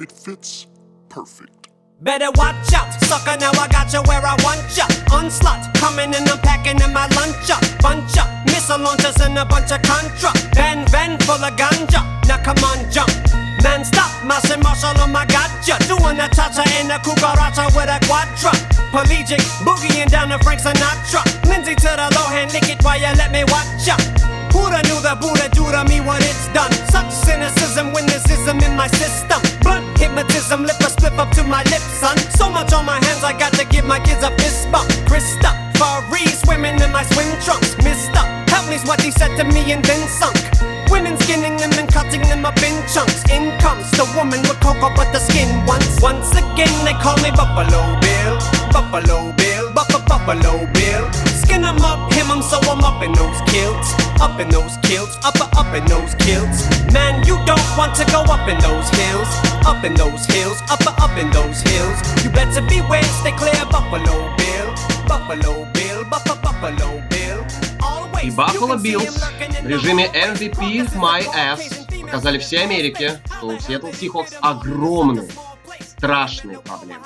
It fits perfect. Better watch out, sucker. Now I got you where I want ya. Onslaught, coming and I'm packing in my lunch up. Bunch up, missile launchers and a bunch of contra. Van Van full of ganja. Now come on, jump. Man, stop, Master Marshall on oh my gotcha. Doing a cha cha in a cucaracha with a quadra. Pelagic, boogieing down to Frank Sinatra. Lindsay to the low hand, lick it while you let me watch ya. Who'da knew the Buddha do to me what it's done? Such cynicism when there's ism in my system. Blunt hypnotism, lip a slip up to my lips, son. So much on my hands, I got to give my kids a fist bump. Krista, Faris, swimming in my swim trunks. Mister, help me's what he said to me and then sunk. Women skinning them and cutting them up in chunks. In comes the woman with cocoa but the skin once. Once again, they call me Buffalo Bill. Buffalo Bill, Buff Buffalo Bill. Skin 'em up, 'em, so I'm up in those kilts. Up in those kilts, up up in those kilts. Man, you don't want to go up in those hills. Up in those hills, up up in those hills. You better beware, stay clear, Buffalo Bill. Buffalo Bill, Buff Buffalo Bill. И Buffalo Bills в режиме. MVP My Ass показали всей Америке, что у Seattle Seahawks огромные, страшные проблемы.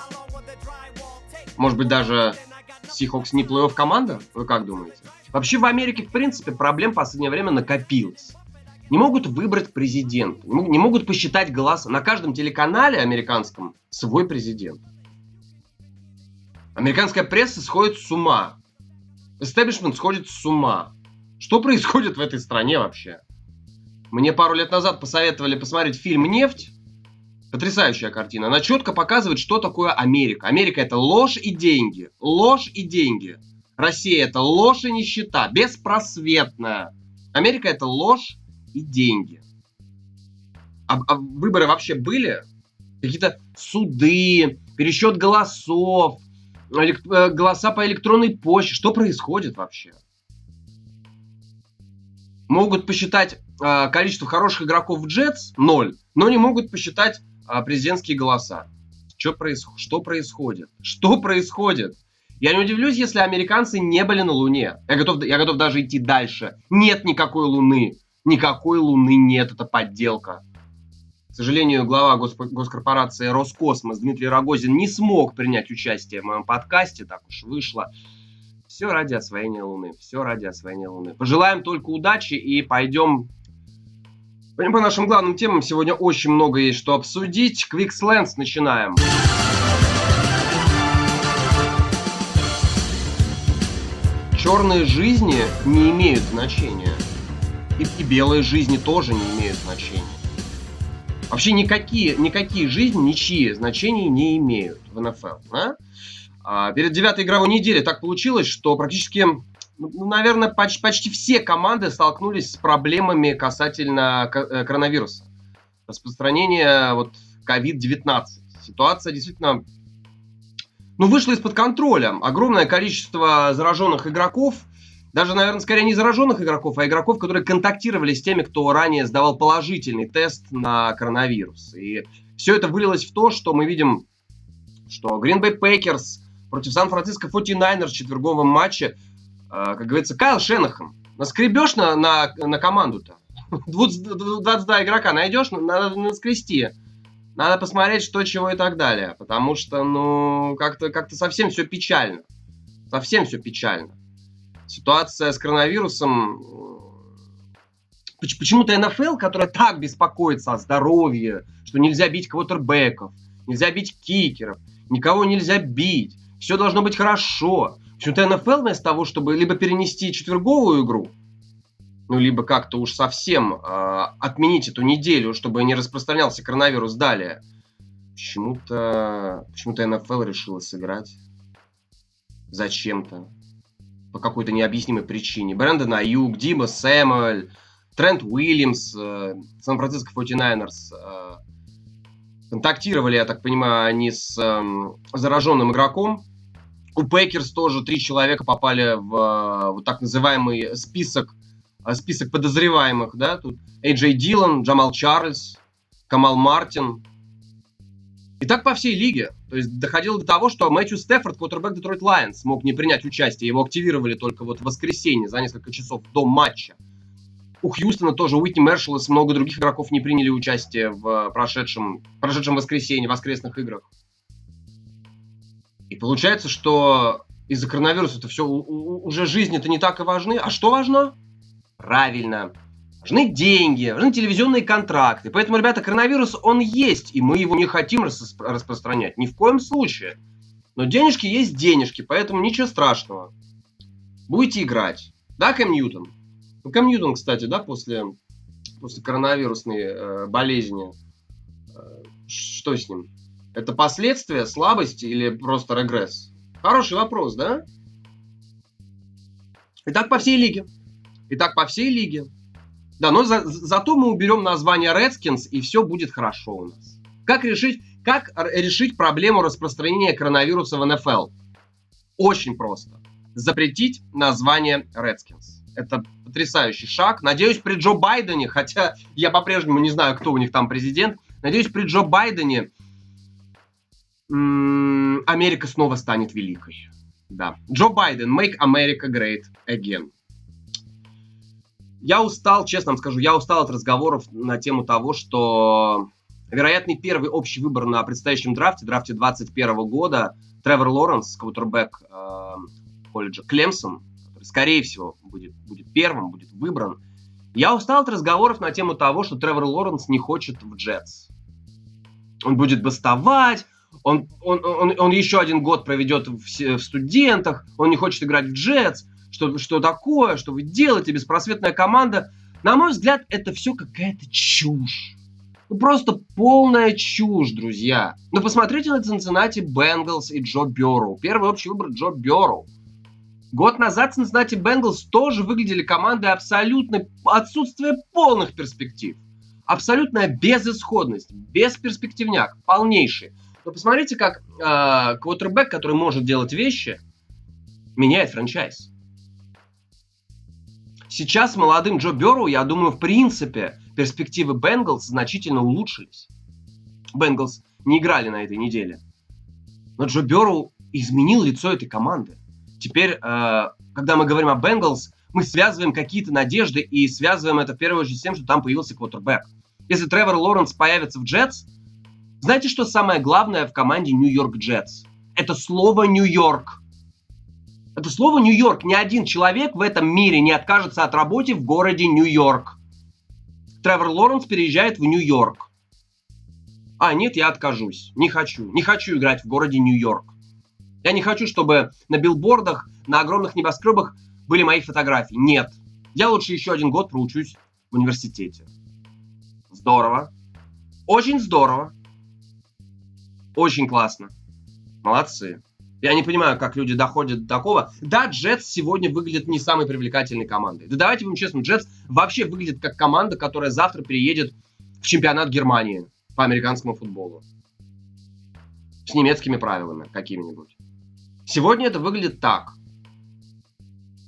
Может быть, даже Seahawks не плей-офф команда? Вы как думаете? Вообще в Америке, в принципе, проблем в последнее время накопилось. Не могут выбрать президента, не могут посчитать голоса. На каждом телеканале американском свой президент. Американская пресса сходит с ума. Эстеблишмент сходит с ума. Что происходит в этой стране вообще? Мне пару лет назад посоветовали посмотреть фильм «Нефть». Потрясающая картина. Она четко показывает, что такое Америка. Америка это ложь и деньги. Ложь и деньги. Россия это ложь и нищета. Беспросветная. Америка это ложь и деньги. А, а выборы вообще были? Какие-то суды, пересчет голосов, элек- э, голоса по электронной почте. Что происходит вообще? Могут посчитать э, количество хороших игроков в Джетс ноль, но не могут посчитать президентские голоса. Что, проис... что происходит? Что происходит? Я не удивлюсь, если американцы не были на Луне. Я готов, я готов даже идти дальше. Нет никакой Луны. Никакой Луны нет, это подделка. К сожалению, глава госпо- госкорпорации Роскосмос Дмитрий Рогозин не смог принять участие в моем подкасте, так уж вышло. Все ради освоения Луны. Все ради освоения Луны. Пожелаем только удачи и Пойдем по нашим главным темам. Сегодня очень много есть что обсудить. Quickslands начинаем. Черные жизни не имеют значения. И, и белые жизни тоже не имеют значения. Вообще никакие, никакие жизни, ничьи значения не имеют в НФЛ. да? А, перед девятой игровой неделей так получилось, что практически, ну, наверное, почти, почти все команды столкнулись с проблемами касательно э, коронавируса. Распространение вот COVID-19. Ситуация действительно ну, вышла из-под контроля. Огромное количество зараженных игроков, даже, наверное, скорее не зараженных игроков, а игроков, которые контактировали с теми, кто ранее сдавал положительный тест на коронавирус. И все это вылилось в то, что мы видим, что Green Bay Packers против Сан-Франциско 49ers в четверговом матче, как говорится, Кайл Шенахан. Наскребешь на, на, на команду-то? 22 игрока найдешь, надо наскрести. Надо посмотреть, что, чего и так далее. Потому что, ну, как-то как совсем все печально. Совсем все печально. Ситуация с коронавирусом... э, поч- Почему-то НФЛ, которая так беспокоится о здоровье, что нельзя бить квотербеков, нельзя бить кикеров, никого нельзя бить, все должно быть хорошо. Почему-то НФЛ вместо того, чтобы либо перенести четверговую игру, ну, либо как-то уж совсем э, отменить эту неделю, чтобы не распространялся коронавирус далее. Почему-то, почему-то НФЛ решила сыграть. Зачем-то. По какой-то необъяснимой причине. Брэндон Аюк, Дима Сэмюэль, Трент Уильямс, э, Сан-Франциско 49ers э, контактировали, я так понимаю, они с э, зараженным игроком. У Пейкерс тоже три человека попали в э, вот так называемый список а, список подозреваемых, да, тут Эйджей Дилан, Джамал Чарльз, Камал Мартин. И так по всей лиге. То есть доходило до того, что Мэтью Стефорд, квотербек Детройт Лайонс, мог не принять участие. Его активировали только вот в воскресенье за несколько часов до матча. У Хьюстона тоже Уитни Мерсилус, много других игроков не приняли участие в прошедшем, прошедшем воскресенье, воскресных играх. И получается, что из-за коронавируса это все уже жизни это не так и важны. А что важно? Правильно. Важны деньги, важны телевизионные контракты. Поэтому, ребята, коронавирус, он есть, и мы его не хотим рас- распространять. Ни в коем случае. Но денежки есть денежки, поэтому ничего страшного. Будете играть. Да, Кэм Ньютон? Ну, Кэм Ньютон, кстати, да, после, после коронавирусной э, болезни, э, что с ним? Это последствия слабости или просто регресс? Хороший вопрос, да? Итак, по всей лиге. Итак, по всей лиге. Да, но за, зато мы уберем название Redskins, и все будет хорошо у нас. Как решить, как решить проблему распространения коронавируса в НФЛ? Очень просто. Запретить название Redskins. Это потрясающий шаг. Надеюсь, при Джо Байдене, хотя я по-прежнему не знаю, кто у них там президент, надеюсь, при Джо Байдене Америка снова станет великой. Да. Джо Байден, make America great again. Я устал, честно вам скажу, я устал от разговоров на тему того, что вероятный первый общий выбор на предстоящем драфте, драфте 2021 года, Тревор Лоренс, квотербек э, колледжа Клемсон, который, скорее всего, будет, будет первым, будет выбран. Я устал от разговоров на тему того, что Тревор Лоренс не хочет в Джетс. Он будет бастовать, он, он, он, он еще один год проведет в, в студентах, он не хочет играть в джетс, что, что такое, что вы делаете, беспросветная команда. На мой взгляд, это все какая-то чушь. Ну, просто полная чушь, друзья. Ну, посмотрите на Cincinnati Бенгалс и Джо Бёрроу. Первый общий выбор Джо Бёрроу. Год назад Cincinnati Бенгалс тоже выглядели командой абсолютно отсутствие полных перспектив. Абсолютная безысходность, бесперспективняк, полнейший. Но посмотрите, как э, квотербек, который может делать вещи, меняет франчайз. Сейчас молодым Джо Берроу, я думаю, в принципе, перспективы Бенгалс значительно улучшились. Бенгалс не играли на этой неделе. Но Джо Берроу изменил лицо этой команды. Теперь, э, когда мы говорим о Бенгалс, мы связываем какие-то надежды и связываем это в первую очередь с тем, что там появился квотербек. Если Тревор Лоренс появится в Джетс, знаете, что самое главное в команде Нью-Йорк Джетс? Это слово Нью-Йорк. Это слово Нью-Йорк. Ни один человек в этом мире не откажется от работы в городе Нью-Йорк. Тревор Лоренс переезжает в Нью-Йорк. А, нет, я откажусь. Не хочу. Не хочу играть в городе Нью-Йорк. Я не хочу, чтобы на билбордах, на огромных небоскребах были мои фотографии. Нет. Я лучше еще один год проучусь в университете. Здорово. Очень здорово. Очень классно. Молодцы. Я не понимаю, как люди доходят до такого. Да, Джетс сегодня выглядит не самой привлекательной командой. Да давайте будем честны, Джетс вообще выглядит как команда, которая завтра приедет в чемпионат Германии по американскому футболу. С немецкими правилами какими-нибудь. Сегодня это выглядит так.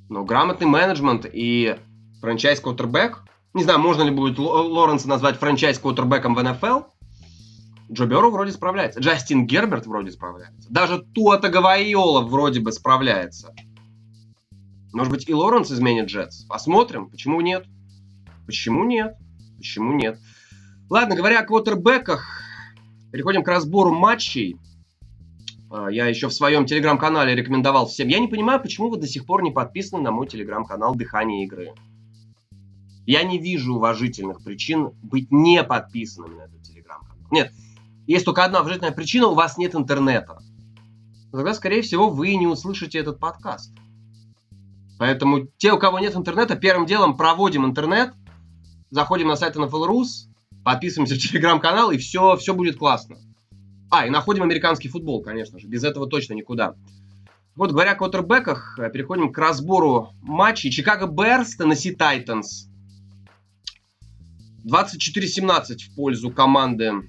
Но грамотный менеджмент и франчайз квотербек, не знаю, можно ли будет Лоренса назвать франчайз квотербеком в НФЛ, Джо Берроу вроде справляется. Джастин Герберт вроде справляется. Даже Туа Таговайола вроде бы справляется. Может быть, и Лоренс изменит Джетс. Посмотрим. Почему нет? Почему нет? Почему нет? Ладно, говоря о квотербеках, переходим к разбору матчей. А, я еще в своем телеграм-канале рекомендовал всем. Я не понимаю, почему вы до сих пор не подписаны на мой телеграм-канал «Дыхание игры». Я не вижу уважительных причин быть не подписанным на этот телеграм-канал. Нет, есть только одна уважительная причина, у вас нет интернета. Тогда, скорее всего, вы не услышите этот подкаст. Поэтому те, у кого нет интернета, первым делом проводим интернет, заходим на сайт NFL.rus, подписываемся в телеграм-канал, и все, все будет классно. А, и находим американский футбол, конечно же. Без этого точно никуда. Вот, говоря о квотербеках, переходим к разбору матчей. Чикаго Берс, Теннесси Тайтанс. 24-17 в пользу команды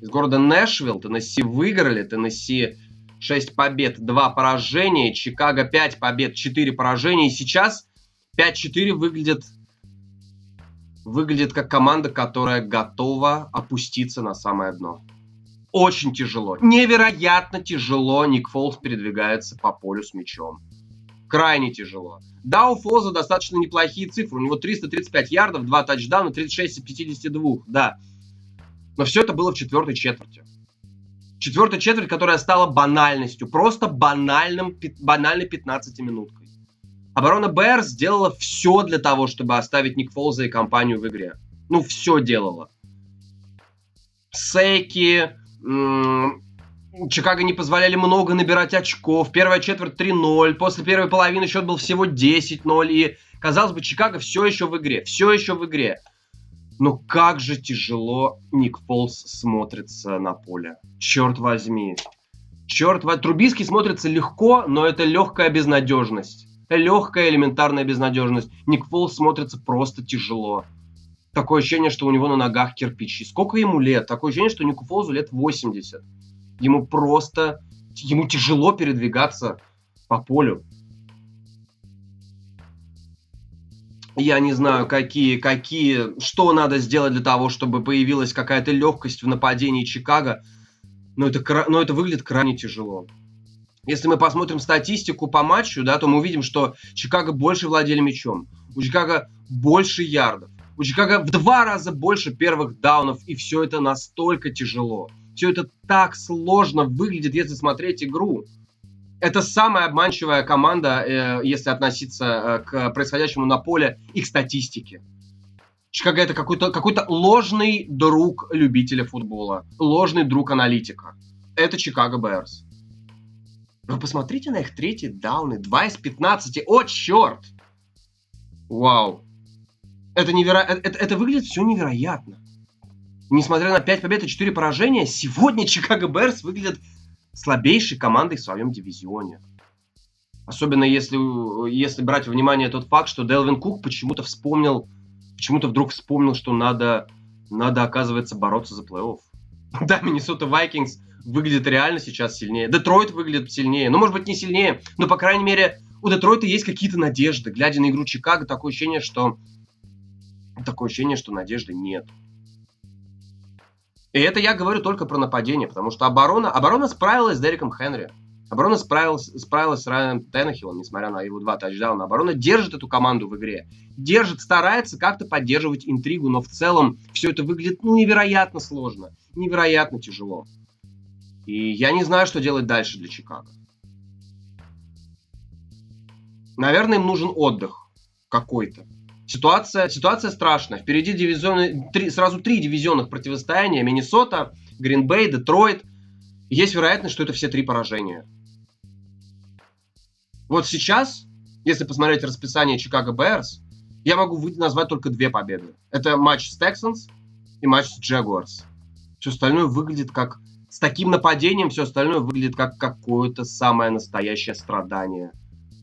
из города Нэшвилл. Теннесси выиграли. Теннесси 6 побед, 2 поражения. Чикаго 5 побед, 4 поражения. И сейчас 5-4 выглядит выглядит как команда, которая готова опуститься на самое дно. Очень тяжело. Невероятно тяжело Ник Фолс передвигается по полю с мячом. Крайне тяжело. Да, у Фолза достаточно неплохие цифры. У него 335 ярдов, 2 тачдауна, 36 из 52. Да. Но все это было в четвертой четверти. Четвертая четверть, которая стала банальностью. Просто банальным, банальной 15 минуткой. Оборона БР сделала все для того, чтобы оставить Ник Фолза и компанию в игре. Ну, все делала. Сейки, Чикаго не позволяли много набирать очков. Первая четверть 3-0. После первой половины счет был всего 10-0. И, казалось бы, Чикаго все еще в игре. Все еще в игре. Но как же тяжело Ник Фолс смотрится на поле. Черт возьми. Черт возьми. Трубиский смотрится легко, но это легкая безнадежность легкая элементарная безнадежность. Ник Фолс смотрится просто тяжело. Такое ощущение, что у него на ногах кирпичи. Сколько ему лет? Такое ощущение, что Нику Фолзу лет 80. Ему просто... Ему тяжело передвигаться по полю. Я не знаю, какие, какие, что надо сделать для того, чтобы появилась какая-то легкость в нападении Чикаго. Но это, но это выглядит крайне тяжело. Если мы посмотрим статистику по матчу, да, то мы увидим, что Чикаго больше владели мячом. У Чикаго больше ярдов. У Чикаго в два раза больше первых даунов. И все это настолько тяжело. Все это так сложно выглядит, если смотреть игру. Это самая обманчивая команда, э, если относиться э, к происходящему на поле и к статистике. Чикаго это какой-то какой ложный друг любителя футбола, ложный друг аналитика. Это Чикаго Берс. Вы посмотрите на их третьи дауны. 2 из 15. О, черт! Вау. Это, неверо... Э, это, это выглядит все невероятно. Несмотря на 5 побед и 4 поражения, сегодня Чикаго Берс выглядит слабейшей командой в своем дивизионе. Особенно если, если брать во внимание тот факт, что Делвин Кук почему-то вспомнил, почему-то вдруг вспомнил, что надо, надо, оказывается, бороться за плей-офф. Да, Миннесота Вайкингс выглядит реально сейчас сильнее. Детройт выглядит сильнее. Ну, может быть, не сильнее, но, по крайней мере, у Детройта есть какие-то надежды. Глядя на игру Чикаго, такое ощущение, что... Такое ощущение, что надежды нет. И это я говорю только про нападение, потому что оборона, оборона справилась с Дереком Хенри. Оборона справилась, справилась с Райаном Теннехиллом, несмотря на его два тачдауна. Оборона держит эту команду в игре. Держит, старается как-то поддерживать интригу, но в целом все это выглядит ну, невероятно сложно, невероятно тяжело. И я не знаю, что делать дальше для Чикаго. Наверное, им нужен отдых какой-то. Ситуация, ситуация страшная. Впереди дивизионы, три, сразу три дивизионных противостояния. Миннесота, Гринбей, Детройт. Есть вероятность, что это все три поражения. Вот сейчас, если посмотреть расписание Чикаго Берс, я могу назвать только две победы. Это матч с Texans и матч с Jaguars. Все остальное выглядит как с таким нападением все остальное выглядит как какое-то самое настоящее страдание.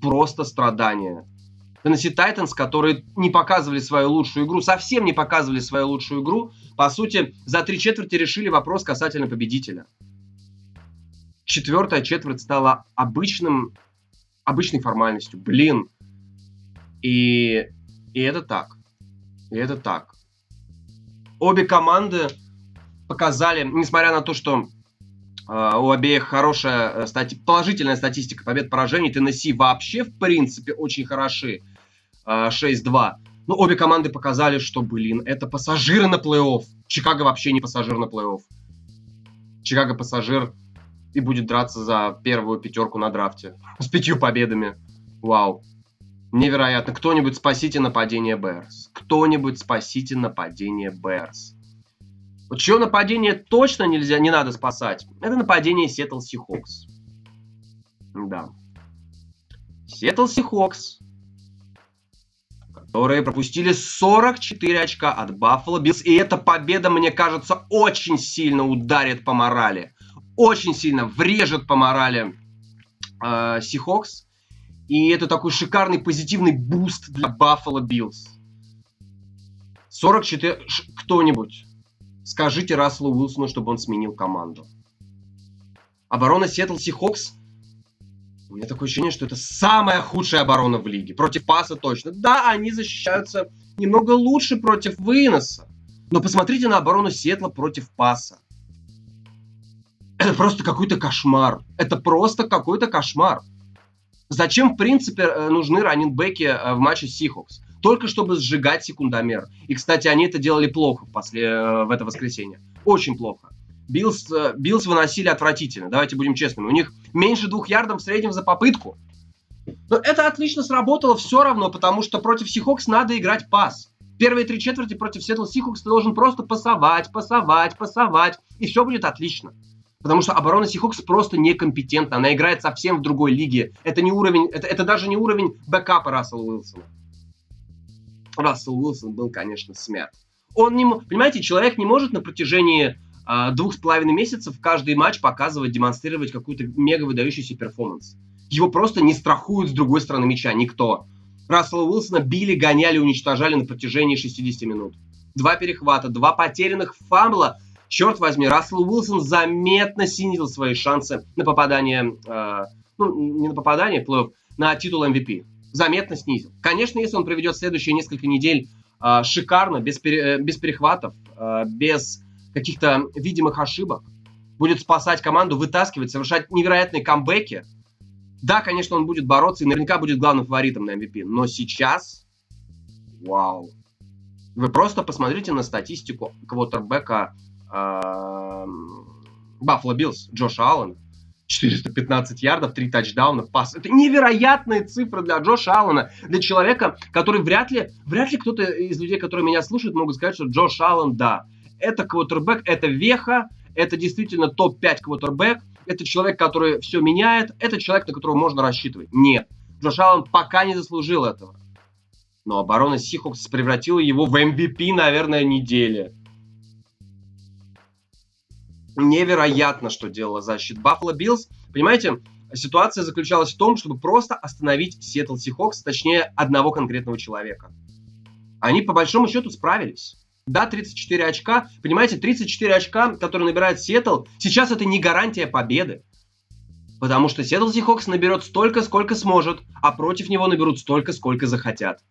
Просто страдание. Теннесси Тайтанс, которые не показывали свою лучшую игру, совсем не показывали свою лучшую игру, по сути, за три четверти решили вопрос касательно победителя. Четвертая четверть стала обычным, обычной формальностью. Блин. И, и это так. И это так. Обе команды показали, несмотря на то, что Uh, у обеих хорошая э, стати... положительная статистика побед-поражений. Теннесси вообще, в принципе, очень хороши. Uh, 6-2. Но обе команды показали, что, блин, это пассажиры на плей-офф. Чикаго вообще не пассажир на плей-офф. Чикаго пассажир и будет драться за первую пятерку на драфте. С пятью победами. Вау. Невероятно. Кто-нибудь спасите нападение Берс. Кто-нибудь спасите нападение Берс. Вот чье нападение точно нельзя, не надо спасать, это нападение Сиэтл Сихокс. Да. Сиэтл Сихокс, которые пропустили 44 очка от Баффало Биллс. И эта победа, мне кажется, очень сильно ударит по морали. Очень сильно врежет по морали э, Сихокс. И это такой шикарный позитивный буст для Баффало Биллс. 44... Кто-нибудь Скажите Расселу Уилсону, чтобы он сменил команду. Оборона Сиэтл Сихокс У меня такое ощущение, что это самая худшая оборона в лиге. Против паса точно. Да, они защищаются немного лучше против выноса. Но посмотрите на оборону Сиэтла против паса. Это просто какой-то кошмар. Это просто какой-то кошмар. Зачем, в принципе, э, нужны раннинбеки э, в матче Сихокс? Только чтобы сжигать секундомер. И, кстати, они это делали плохо после, э, в это воскресенье. Очень плохо. Биллс, Биллс выносили отвратительно, давайте будем честными. У них меньше двух ярдов в среднем за попытку. Но это отлично сработало все равно, потому что против Сихокс надо играть пас. Первые три четверти против Сиэтл Сихокс ты должен просто пасовать, пасовать, пасовать, и все будет отлично. Потому что оборона Сихокс просто некомпетентна. Она играет совсем в другой лиге. Это не уровень, это, это даже не уровень бэкапа Рассела Уилсона. Рассел Уилсон был, конечно, смят. Он не, понимаете, человек не может на протяжении а, двух с половиной месяцев каждый матч показывать, демонстрировать какую-то мега выдающийся перформанс. Его просто не страхуют с другой стороны мяча никто. Рассела Уилсона били, гоняли, уничтожали на протяжении 60 минут. Два перехвата, два потерянных фамбла черт возьми, Рассел Уилсон заметно снизил свои шансы на попадание, э, ну, не на попадание плей на титул MVP. Заметно снизил. Конечно, если он проведет следующие несколько недель э, шикарно, без, пере, э, без перехватов, э, без каких-то видимых ошибок, будет спасать команду, вытаскивать, совершать невероятные камбэки, да, конечно, он будет бороться и наверняка будет главным фаворитом на MVP. Но сейчас, вау. Вы просто посмотрите на статистику квотербека Баффало Биллс, Джоша Аллена. 415 ярдов, 3 тачдауна, пас. Это невероятные цифры для Джоша Аллена, для человека, который вряд ли, вряд ли кто-то из людей, которые меня слушают, могут сказать, что Джош Аллен, да, это квотербек, это веха, это действительно топ-5 квотербек, это человек, который все меняет, это человек, на которого можно рассчитывать. Нет, Джош Аллен пока не заслужил этого. Но оборона Сихокс превратила его в MVP, наверное, недели невероятно, что делала защита Баффало Биллс. Понимаете, ситуация заключалась в том, чтобы просто остановить Сиэтл Сихокс, точнее, одного конкретного человека. Они, по большому счету, справились. Да, 34 очка. Понимаете, 34 очка, которые набирает Сиэтл, сейчас это не гарантия победы. Потому что Сиэтл Сихокс наберет столько, сколько сможет, а против него наберут столько, сколько захотят.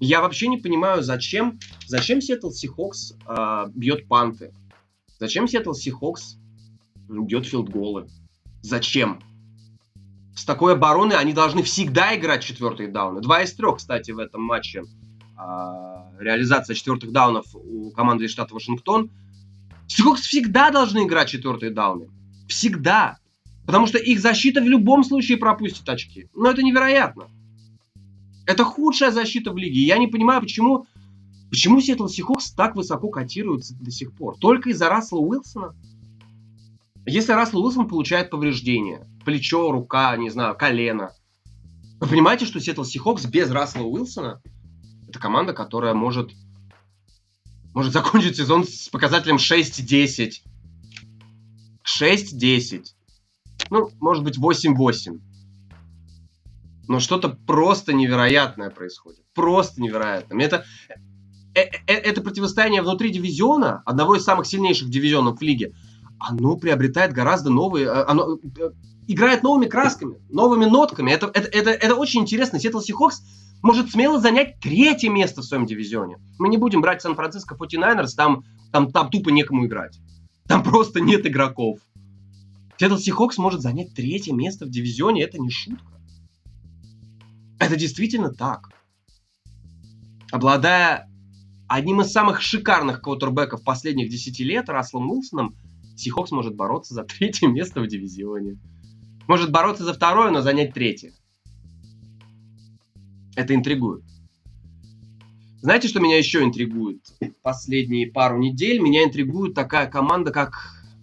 Я вообще не понимаю, зачем, зачем Сиэтл Сихокс э, бьет панты. Зачем Сиэтл Сихокс бьет филдголы? Зачем? С такой обороны они должны всегда играть четвертые дауны. Два из трех, кстати, в этом матче а, реализация четвертых даунов у команды из штата Вашингтон. Сихокс всегда должны играть четвертые дауны. Всегда. Потому что их защита в любом случае пропустит очки. Но это невероятно. Это худшая защита в лиге. Я не понимаю, почему Почему Сиэтл Сихокс так высоко котируется до сих пор? Только из-за Рассела Уилсона? Если Рассел Уилсон получает повреждение, плечо, рука, не знаю, колено, вы понимаете, что Сиэтл Сихокс без Рассела Уилсона это команда, которая может, может закончить сезон с показателем 6-10. 6-10. Ну, может быть, 8-8. Но что-то просто невероятное происходит. Просто невероятное. Это, Э, э, это противостояние внутри дивизиона, одного из самых сильнейших дивизионов в лиге, оно приобретает гораздо новые, э, оно играет новыми красками, новыми нотками. Это, это, это, это очень интересно. Сиэтл Сихокс может смело занять третье место в своем дивизионе. Мы не будем брать Сан-Франциско 49ers, там, там, там тупо некому играть. Там просто нет игроков. Сиэтл Сихокс может занять третье место в дивизионе, это не шутка. Это действительно так. Обладая одним из самых шикарных квотербеков последних 10 лет, Расселом Уилсоном, Сихокс может бороться за третье место в дивизионе. Может бороться за второе, но занять третье. Это интригует. Знаете, что меня еще интригует? Последние пару недель меня интригует такая команда, как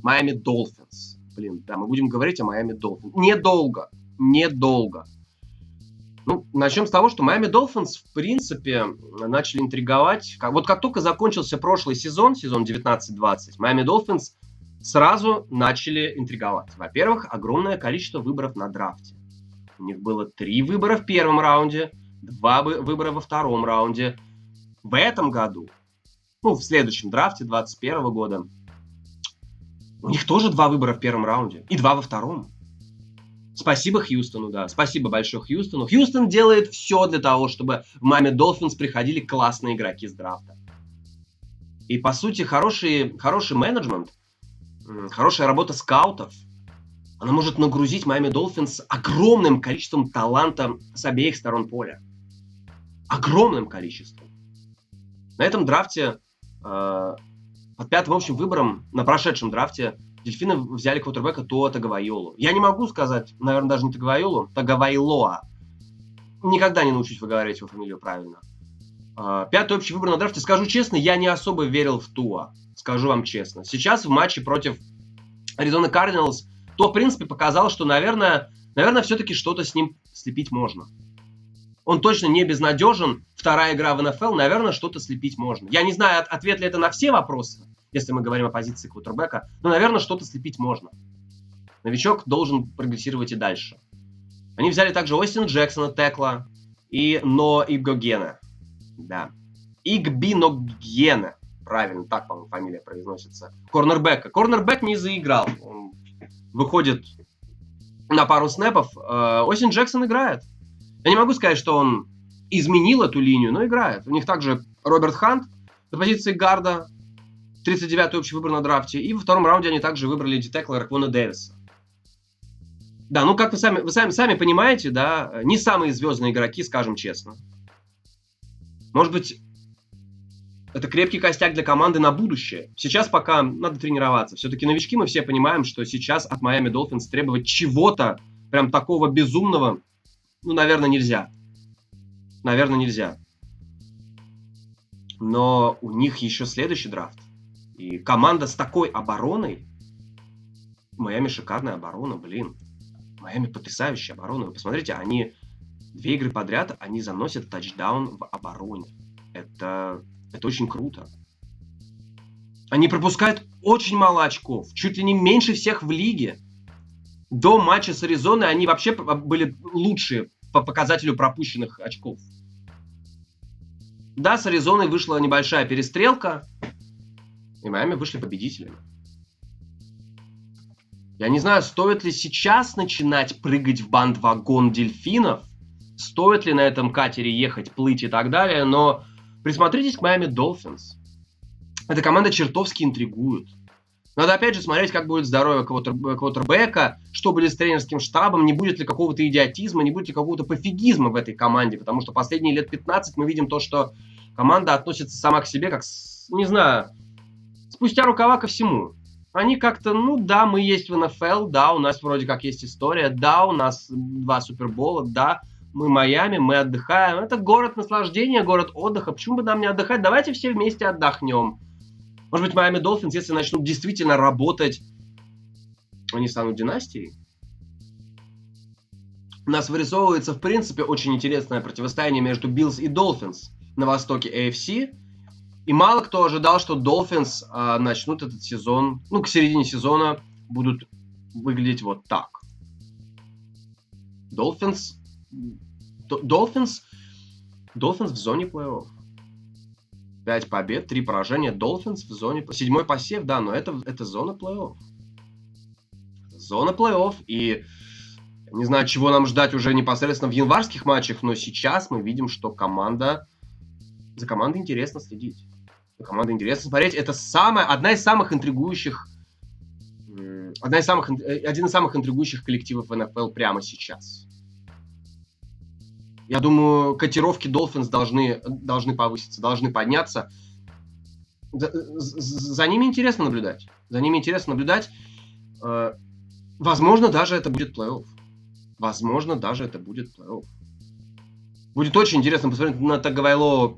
Майами Долфинс. Блин, да, мы будем говорить о Майами Долфинс. Недолго. Недолго. Ну, начнем с того, что Майами Долфинс, в принципе, начали интриговать. Вот как только закончился прошлый сезон, сезон 19-20, Майами Долфинс сразу начали интриговать. Во-первых, огромное количество выборов на драфте. У них было три выбора в первом раунде, два выбора во втором раунде. В этом году, ну, в следующем драфте 2021 года, у них тоже два выбора в первом раунде и два во втором. Спасибо Хьюстону, да. Спасибо большое Хьюстону. Хьюстон делает все для того, чтобы в Маме Долфинс приходили классные игроки с драфта. И, по сути, хороший, хороший менеджмент, хорошая работа скаутов, она может нагрузить Майами Долфинс огромным количеством таланта с обеих сторон поля. Огромным количеством. На этом драфте, э, под пятым общим выбором, на прошедшем драфте, дельфины взяли квотербека Туа Тагавайолу. Я не могу сказать, наверное, даже не Тагавайолу, Тагавайлоа. Никогда не научусь выговаривать его фамилию правильно. А, пятый общий выбор на драфте. Скажу честно, я не особо верил в Туа. Скажу вам честно. Сейчас в матче против Аризоны Кардиналс то, в принципе, показал, что, наверное, наверное, все-таки что-то с ним слепить можно. Он точно не безнадежен. Вторая игра в НФЛ, наверное, что-то слепить можно. Я не знаю, ответ ли это на все вопросы, если мы говорим о позиции квотербека, но, наверное, что-то слепить можно. Новичок должен прогрессировать и дальше. Они взяли также Остина Джексона, Текла и Но Игогена. Да. Игбиногена. Правильно, так, по-моему, фамилия произносится. Корнербека. Корнербек не заиграл. Он выходит на пару снэпов. Э, Осин Джексон играет. Я не могу сказать, что он изменил эту линию, но играет. У них также Роберт Хант на позиции гарда, 39-й общий выбор на драфте. И во втором раунде они также выбрали детекла Раквона Дэвиса. Да, ну как вы сами, вы сами, сами понимаете, да, не самые звездные игроки, скажем честно. Может быть, это крепкий костяк для команды на будущее. Сейчас пока надо тренироваться. Все-таки новички мы все понимаем, что сейчас от Miami Dolphins требовать чего-то прям такого безумного, ну, наверное, нельзя. Наверное, нельзя. Но у них еще следующий драфт. И команда с такой обороной... Майами шикарная оборона, блин. Майами потрясающая оборона. Вы посмотрите, они две игры подряд, они заносят тачдаун в обороне. Это, это очень круто. Они пропускают очень мало очков, чуть ли не меньше всех в лиге. До матча с Аризоной они вообще были лучшие по показателю пропущенных очков. Да, с Аризоной вышла небольшая перестрелка, и Майами вышли победителями. Я не знаю, стоит ли сейчас начинать прыгать в банд-вагон дельфинов, стоит ли на этом катере ехать, плыть и так далее, но присмотритесь к Майами Долфинс. Эта команда чертовски интригует. Надо опять же смотреть, как будет здоровье квотер, квотербека, что будет с тренерским штабом, не будет ли какого-то идиотизма, не будет ли какого-то пофигизма в этой команде, потому что последние лет 15 мы видим то, что команда относится сама к себе как, не знаю, спустя рукава ко всему. Они как-то, ну да, мы есть в НФЛ, да, у нас вроде как есть история, да, у нас два Супербола, да, мы Майами, мы отдыхаем. Это город наслаждения, город отдыха. Почему бы нам не отдыхать? Давайте все вместе отдохнем. Может быть, Майами Долфинс, если начнут действительно работать, они станут династией? У нас вырисовывается, в принципе, очень интересное противостояние между Биллс и Долфинс на востоке AFC. И мало кто ожидал, что Долфинс а, начнут этот сезон, ну, к середине сезона будут выглядеть вот так. Долфинс... Долфинс... Долфинс в зоне плей-офф. 5 побед, 3 поражения. Долфинс в зоне... Седьмой посев, да, но это, это зона плей-офф. Зона плей-офф. И не знаю, чего нам ждать уже непосредственно в январских матчах, но сейчас мы видим, что команда... За командой интересно следить. За командой интересно смотреть. Это самая, одна из самых интригующих... Одна из самых, э, один из самых интригующих коллективов в НФЛ прямо сейчас. Я думаю, котировки Dolphins должны, должны повыситься, должны подняться. За, за ними интересно наблюдать. За ними интересно наблюдать. Э, возможно, даже это будет плей-офф. Возможно, даже это будет плей-офф. Будет очень интересно посмотреть на Таговайло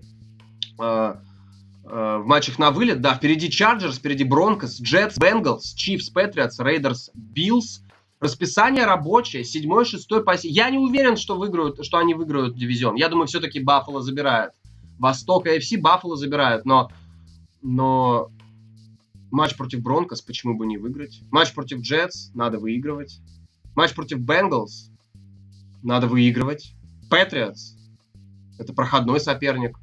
э, э, в матчах на вылет. Да, впереди Чарджерс, впереди Бронкос, Джетс, Бенгалс, Чифс, Патриотс, Рейдерс, Биллс – Расписание рабочее, седьмой, шестой посев. Я не уверен, что, выиграют, что они выиграют дивизион. Я думаю, все-таки Баффало забирают. Восток и AFC Баффало забирают, но, но матч против Бронкос почему бы не выиграть? Матч против Джетс надо выигрывать. Матч против Бенгалс надо выигрывать. Патриотс это проходной соперник.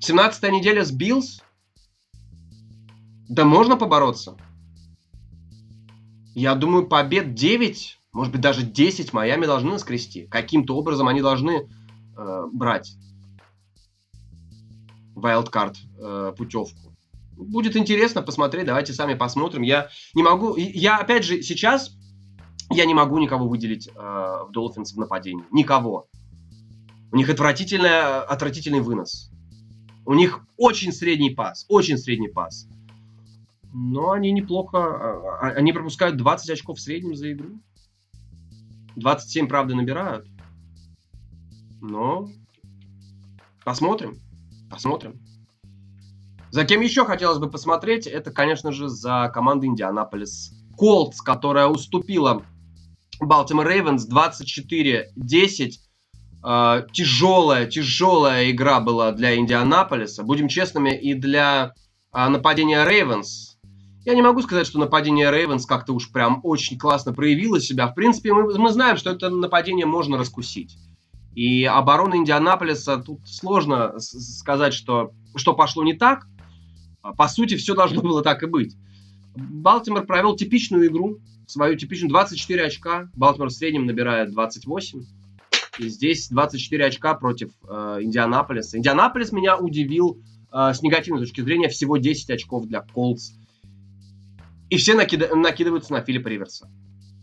17 неделя с Биллс. Да можно побороться. Я думаю, побед 9 может быть, даже 10 Майами должны наскрести. Каким-то образом они должны э, брать wildcard э, путевку. Будет интересно посмотреть, давайте сами посмотрим. Я не могу, я опять же сейчас я не могу никого выделить э, в Dolphins в нападении. Никого. У них отвратительная, отвратительный вынос. У них очень средний пас, очень средний пас. Но они неплохо, а, а, они пропускают 20 очков в среднем за игру. 27, правда, набирают. Но посмотрим, посмотрим. За кем еще хотелось бы посмотреть, это, конечно же, за командой Индианаполис Колтс, которая уступила Балтимор Рейвенс 24-10. Э, тяжелая, тяжелая игра была для Индианаполиса. Будем честными, и для э, нападения Рейвенс. Я не могу сказать, что нападение Рейвенс как-то уж прям очень классно проявило себя. В принципе, мы, мы знаем, что это нападение можно раскусить. И оборона Индианаполиса, тут сложно сказать, что, что пошло не так. А, по сути, все должно было так и быть. Балтимор провел типичную игру, свою типичную 24 очка. Балтимор в среднем набирает 28. И здесь 24 очка против э, Индианаполиса. Индианаполис меня удивил э, с негативной точки зрения. Всего 10 очков для Колдс. И все накида- накидываются на Филиппа Риверса.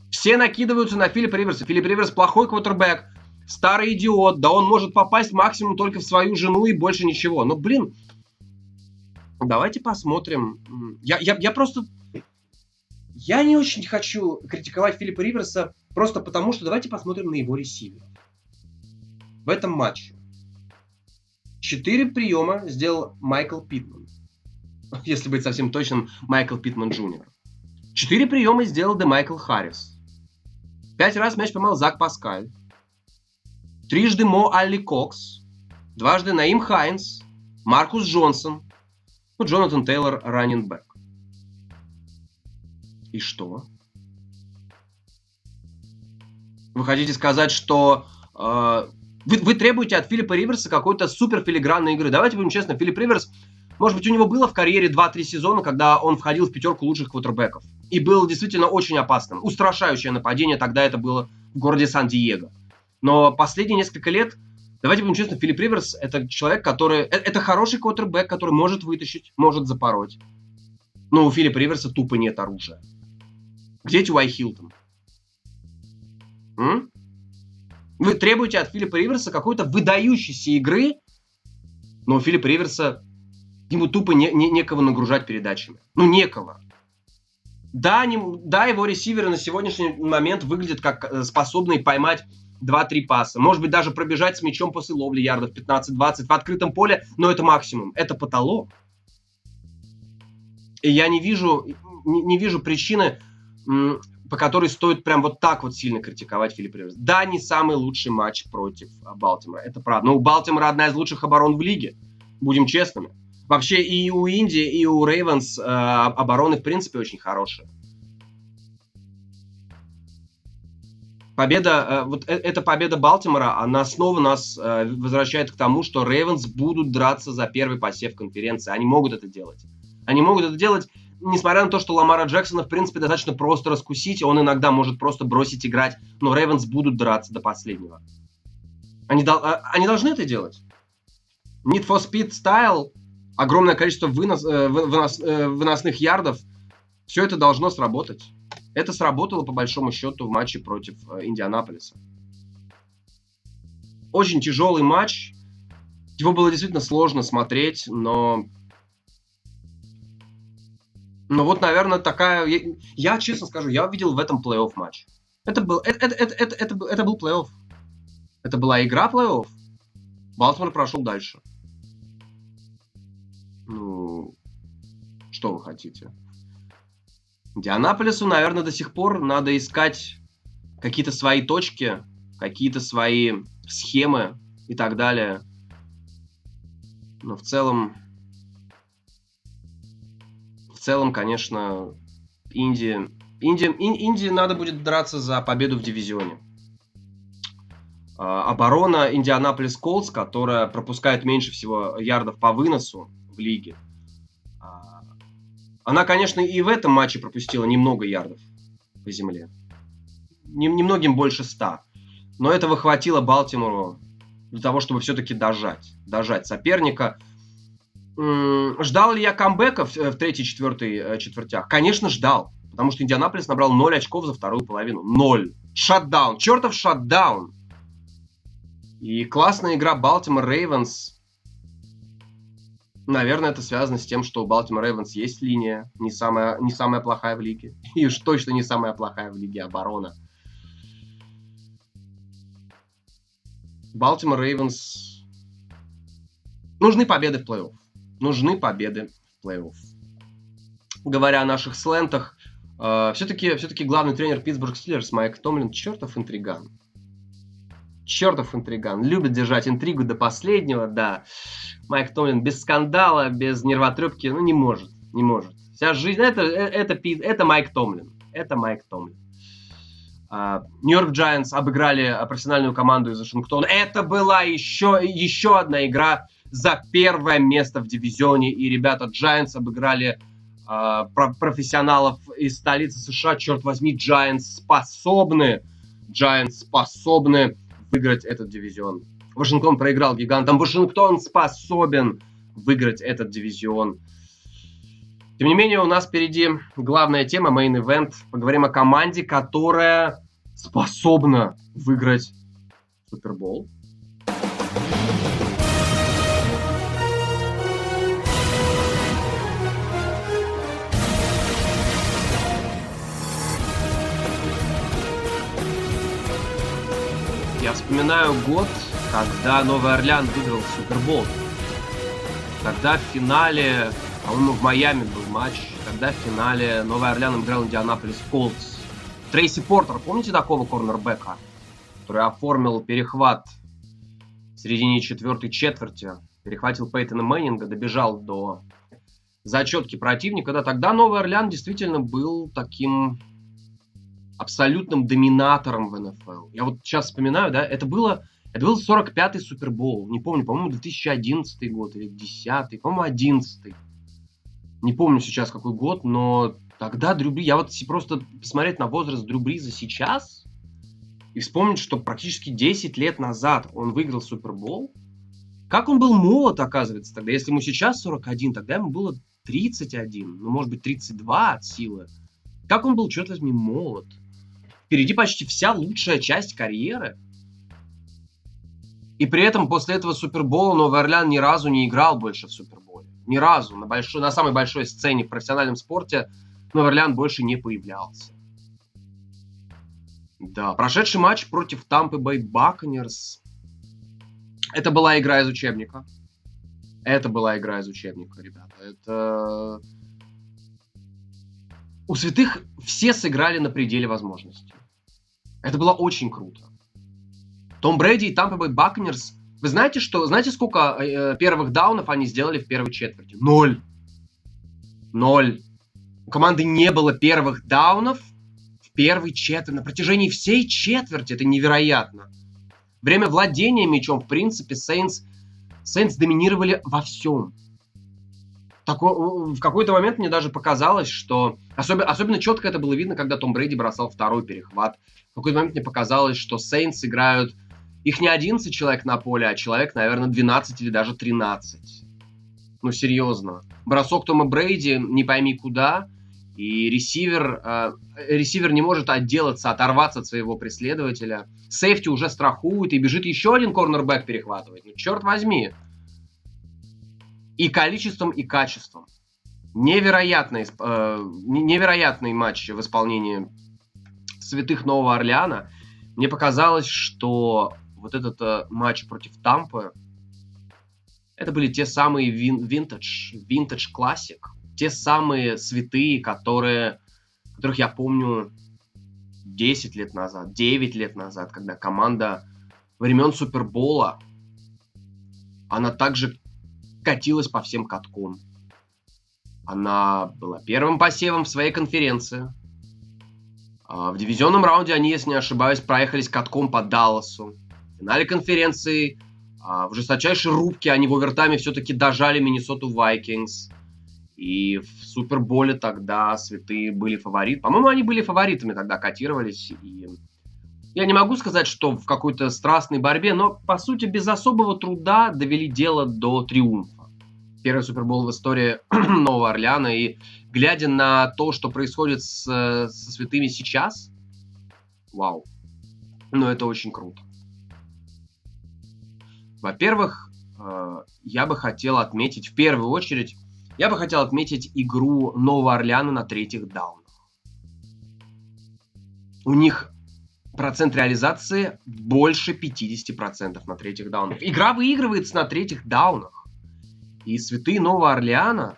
Все накидываются на Филиппа Риверса. Филипп Риверс плохой квотербек, старый идиот. Да он может попасть максимум только в свою жену и больше ничего. Но, блин, давайте посмотрим. Я, я, я просто... Я не очень хочу критиковать Филиппа Риверса просто потому, что давайте посмотрим на его ресивер. В этом матче. Четыре приема сделал Майкл Питман. Если быть совсем точным, Майкл Питман Джуниор. Четыре приема сделал Де Майкл Харрис. Пять раз мяч поймал Зак Паскаль. Трижды Мо Алли Кокс. Дважды Наим Хайнс. Маркус Джонсон. Ну, Джонатан Тейлор running И что? Вы хотите сказать, что э, вы, вы требуете от Филиппа Риверса какой-то супер филигранной игры? Давайте будем честны, Филипп Риверс, может быть, у него было в карьере 2-3 сезона, когда он входил в пятерку лучших квотербеков. И был действительно очень опасным. Устрашающее нападение тогда это было в городе Сан-Диего. Но последние несколько лет Давайте будем честны, Филипп Риверс это человек, который... Э, это хороший квотербек, который может вытащить, может запороть. Но у Филиппа Риверса тупо нет оружия. Где Тюай Хилтон? М? Вы требуете от Филиппа Риверса какой-то выдающейся игры, но у Филиппа Риверса ему тупо не, не, некого нагружать передачами. Ну, некого. Да, не, да, его ресиверы на сегодняшний момент выглядят как э, способные поймать 2-3 паса. Может быть, даже пробежать с мячом после ловли ярдов 15-20 в открытом поле, но это максимум. Это потолок. И я не вижу, не, не вижу причины, по которой стоит прям вот так вот сильно критиковать Филиппа Риверса. Да, не самый лучший матч против Балтимора, это правда. Но у Балтимора одна из лучших оборон в лиге, будем честными. Вообще и у Индии, и у Рейвенс э, обороны в принципе очень хорошие. победа, э, вот э, эта победа Балтимора, она снова нас э, возвращает к тому, что Рейвенс будут драться за первый посев конференции. Они могут это делать. Они могут это делать, несмотря на то, что Ламара Джексона, в принципе, достаточно просто раскусить, он иногда может просто бросить играть, но Рейвенс будут драться до последнего. Они, а, они должны это делать. Need for Speed Style, огромное количество вынос, вынос, выносных ярдов, все это должно сработать. Это сработало по большому счету в матче против э, Индианаполиса. Очень тяжелый матч. Его было действительно сложно смотреть, но... Но вот, наверное, такая... Я, я честно скажу, я видел в этом плей-офф матч. Это был, это, это, это, это, это был плей-офф. Это была игра плей-офф. Балтимор прошел дальше. Ну, что вы хотите? Индианаполису, наверное, до сих пор надо искать какие-то свои точки, какие-то свои схемы и так далее. Но в целом, в целом, конечно, Индии, Индии, Индии надо будет драться за победу в дивизионе. А, оборона Индианаполис Колс, которая пропускает меньше всего ярдов по выносу в лиге, она, конечно, и в этом матче пропустила немного ярдов по земле. немногим больше 100. Но этого хватило Балтимору для того, чтобы все-таки дожать, дожать соперника. Ждал ли я камбэка в, в третьей, четвертой э, четвертях? Конечно, ждал. Потому что Индианаполис набрал 0 очков за вторую половину. 0. Шатдаун. Чертов шатдаун. И классная игра Балтимор Рейвенс. Наверное, это связано с тем, что у Балтимор Рейвенс есть линия, не самая, не самая плохая в лиге. И уж точно не самая плохая в лиге оборона. Балтимор Рейвенс... Нужны победы в плей-офф. Нужны победы в плей-офф. Говоря о наших слентах, э, все-таки все главный тренер Питтсбург Стиллерс Майк Томлин чертов интриган. Чертов интриган. Любит держать интригу до последнего, да. Майк Томлин без скандала, без нервотрепки, ну не может, не может. Вся жизнь, это, э, это, это, это Майк Томлин. Это Майк Томлин. А, Нью-Йорк Giants обыграли профессиональную команду из Вашингтона. Это была еще, еще одна игра за первое место в дивизионе. И ребята Giants обыграли э, профессионалов из столицы США. Черт возьми, Giants способны, Giants способны выиграть этот дивизион. Вашингтон проиграл гигантам. Вашингтон способен выиграть этот дивизион. Тем не менее, у нас впереди главная тема, main event. Поговорим о команде, которая способна выиграть Супербол. Я вспоминаю год, когда Новый Орлеан выиграл Супербол. Тогда в финале по-моему, в Майами был матч, когда в финале Новый Орлеан играл Индианаполис Колдс. Трейси Портер, помните такого корнербека, который оформил перехват в середине четвертой четверти, перехватил Пейтона Мэннинга, добежал до зачетки противника. Да, тогда Новый Орлеан действительно был таким абсолютным доминатором в НФЛ. Я вот сейчас вспоминаю, да, это было это был 45-й Супербол. Не помню, по-моему, 2011 год или 10 по-моему, 11 не помню сейчас какой год, но тогда Дрю я вот просто посмотреть на возраст Дрю Бриза сейчас и вспомнить, что практически 10 лет назад он выиграл Супербол, как он был молод, оказывается, тогда. Если ему сейчас 41, тогда ему было 31, ну, может быть, 32 от силы. Как он был, черт возьми, молод. Впереди почти вся лучшая часть карьеры. И при этом после этого Супербола Новый Орлеан ни разу не играл больше в Супербол ни разу на, большой, на самой большой сцене в профессиональном спорте Новый Орлеан больше не появлялся. Да, прошедший матч против Тампы Бэй Бакнерс. Это была игра из учебника. Это была игра из учебника, ребята. Это... У святых все сыграли на пределе возможностей. Это было очень круто. Том Брэди и Тампа Бакнерс вы знаете, что, знаете, сколько э, первых даунов они сделали в первой четверти? Ноль. Ноль. У команды не было первых даунов в первой четверти. На протяжении всей четверти. Это невероятно. Время владения мячом, в принципе, Сейнс, Сейнс доминировали во всем. Тако, в какой-то момент мне даже показалось, что... Особенно, особенно четко это было видно, когда Том Брейди бросал второй перехват. В какой-то момент мне показалось, что Сейнс играют их не 11 человек на поле, а человек, наверное, 12 или даже 13. Ну, серьезно. Бросок Тома Брейди не пойми куда, и ресивер, э, ресивер не может отделаться, оторваться от своего преследователя. Сейфти уже страхует, и бежит еще один корнербэк перехватывать. Ну, черт возьми. И количеством, и качеством. Невероятный, э, невероятный матч в исполнении святых Нового Орлеана. Мне показалось, что вот этот э, матч против Тампы, это были те самые вин, винтаж, винтаж классик, те самые святые, которые, которых я помню 10 лет назад, 9 лет назад, когда команда времен Супербола, она также катилась по всем каткам. Она была первым посевом в своей конференции. А в дивизионном раунде они, если не ошибаюсь, проехались катком по Далласу. В финале конференции а, в жесточайшей рубке они в овертайме все-таки дожали Миннесоту Вайкингс. И в Суперболе тогда святые были фавориты. По-моему, они были фаворитами тогда, котировались. И Я не могу сказать, что в какой-то страстной борьбе, но, по сути, без особого труда довели дело до триумфа. Первый Супербол в истории Нового Орлеана. И глядя на то, что происходит с, со святыми сейчас, вау. Ну, это очень круто. Во-первых, э, я бы хотел отметить, в первую очередь, я бы хотел отметить игру Нового Орлеана на третьих даунах. У них процент реализации больше 50% на третьих даунах. Игра выигрывается на третьих даунах. И святые Нового Орлеана,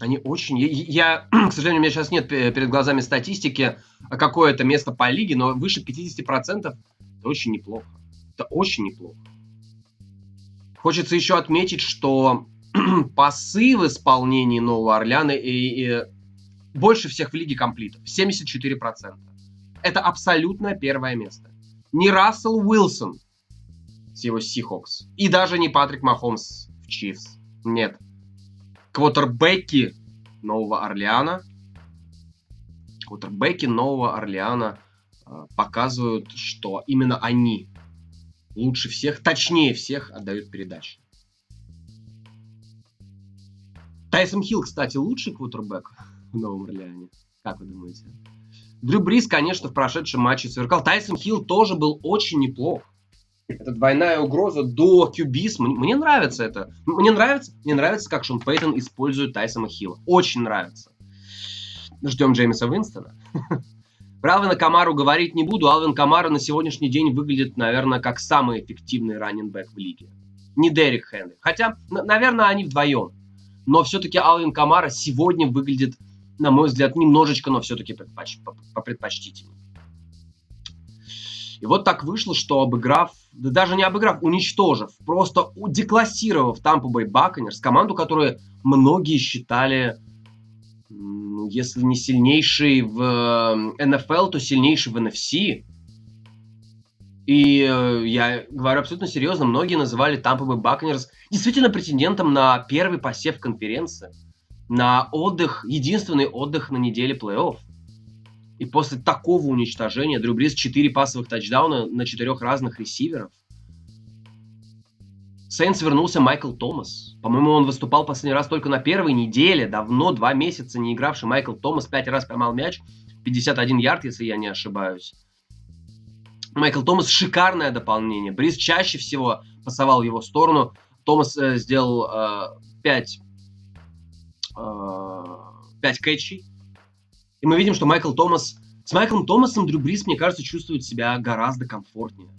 они очень... Я, к сожалению, у меня сейчас нет перед глазами статистики, какое это место по лиге, но выше 50% это очень неплохо. Это очень неплохо. Хочется еще отметить, что пасы в исполнении Нового Орлеана и, и больше всех в лиге комплитов. 74%. Это абсолютно первое место. Не Рассел Уилсон с его Сихокс. И даже не Патрик Махомс в Чифс. Нет. Квотербеки Нового Орлеана. Квотербеки Нового Орлеана э, показывают, что именно они лучше всех, точнее всех отдают передачи. Тайсон Хилл, кстати, лучший квотербек в Новом Орлеане. Как вы думаете? Дрю Брис, конечно, в прошедшем матче сверкал. Тайсон Хилл тоже был очень неплох. Это двойная угроза до кюбис. Мне, нравится это. Мне нравится, мне нравится, как Шон Пейтон использует Тайсона Хилла. Очень нравится. Ждем Джеймиса Винстона. Про Алвина Камару говорить не буду. Алвин Камара на сегодняшний день выглядит, наверное, как самый эффективный раннинбэк в лиге. Не Дерек Хенри. Хотя, наверное, они вдвоем. Но все-таки Алвин Камара сегодня выглядит на мой взгляд, немножечко, но все-таки предпоч... попредпочтительнее. И вот так вышло, что обыграв, да даже не обыграв, уничтожив, просто деклассировав Тампу Бэй Баконерс, команду, которую многие считали, ну, если не сильнейший в НФЛ, то сильнейший в NFC. И э, я говорю абсолютно серьезно, многие называли Тампа Бэй Баконерс действительно претендентом на первый посев конференции на отдых, единственный отдых на неделе плей-офф. И после такого уничтожения Дрю Брис 4 пасовых тачдауна на четырех разных ресиверов. Сейнс вернулся Майкл Томас. По-моему, он выступал последний раз только на первой неделе. Давно, два месяца не игравший Майкл Томас. Пять раз поймал мяч. 51 ярд, если я не ошибаюсь. Майкл Томас шикарное дополнение. Бриз чаще всего пасовал в его сторону. Томас э, сделал э, 5 5 кэтчей. И мы видим, что Майкл Томас... С Майклом Томасом Дрю Брис, мне кажется, чувствует себя гораздо комфортнее.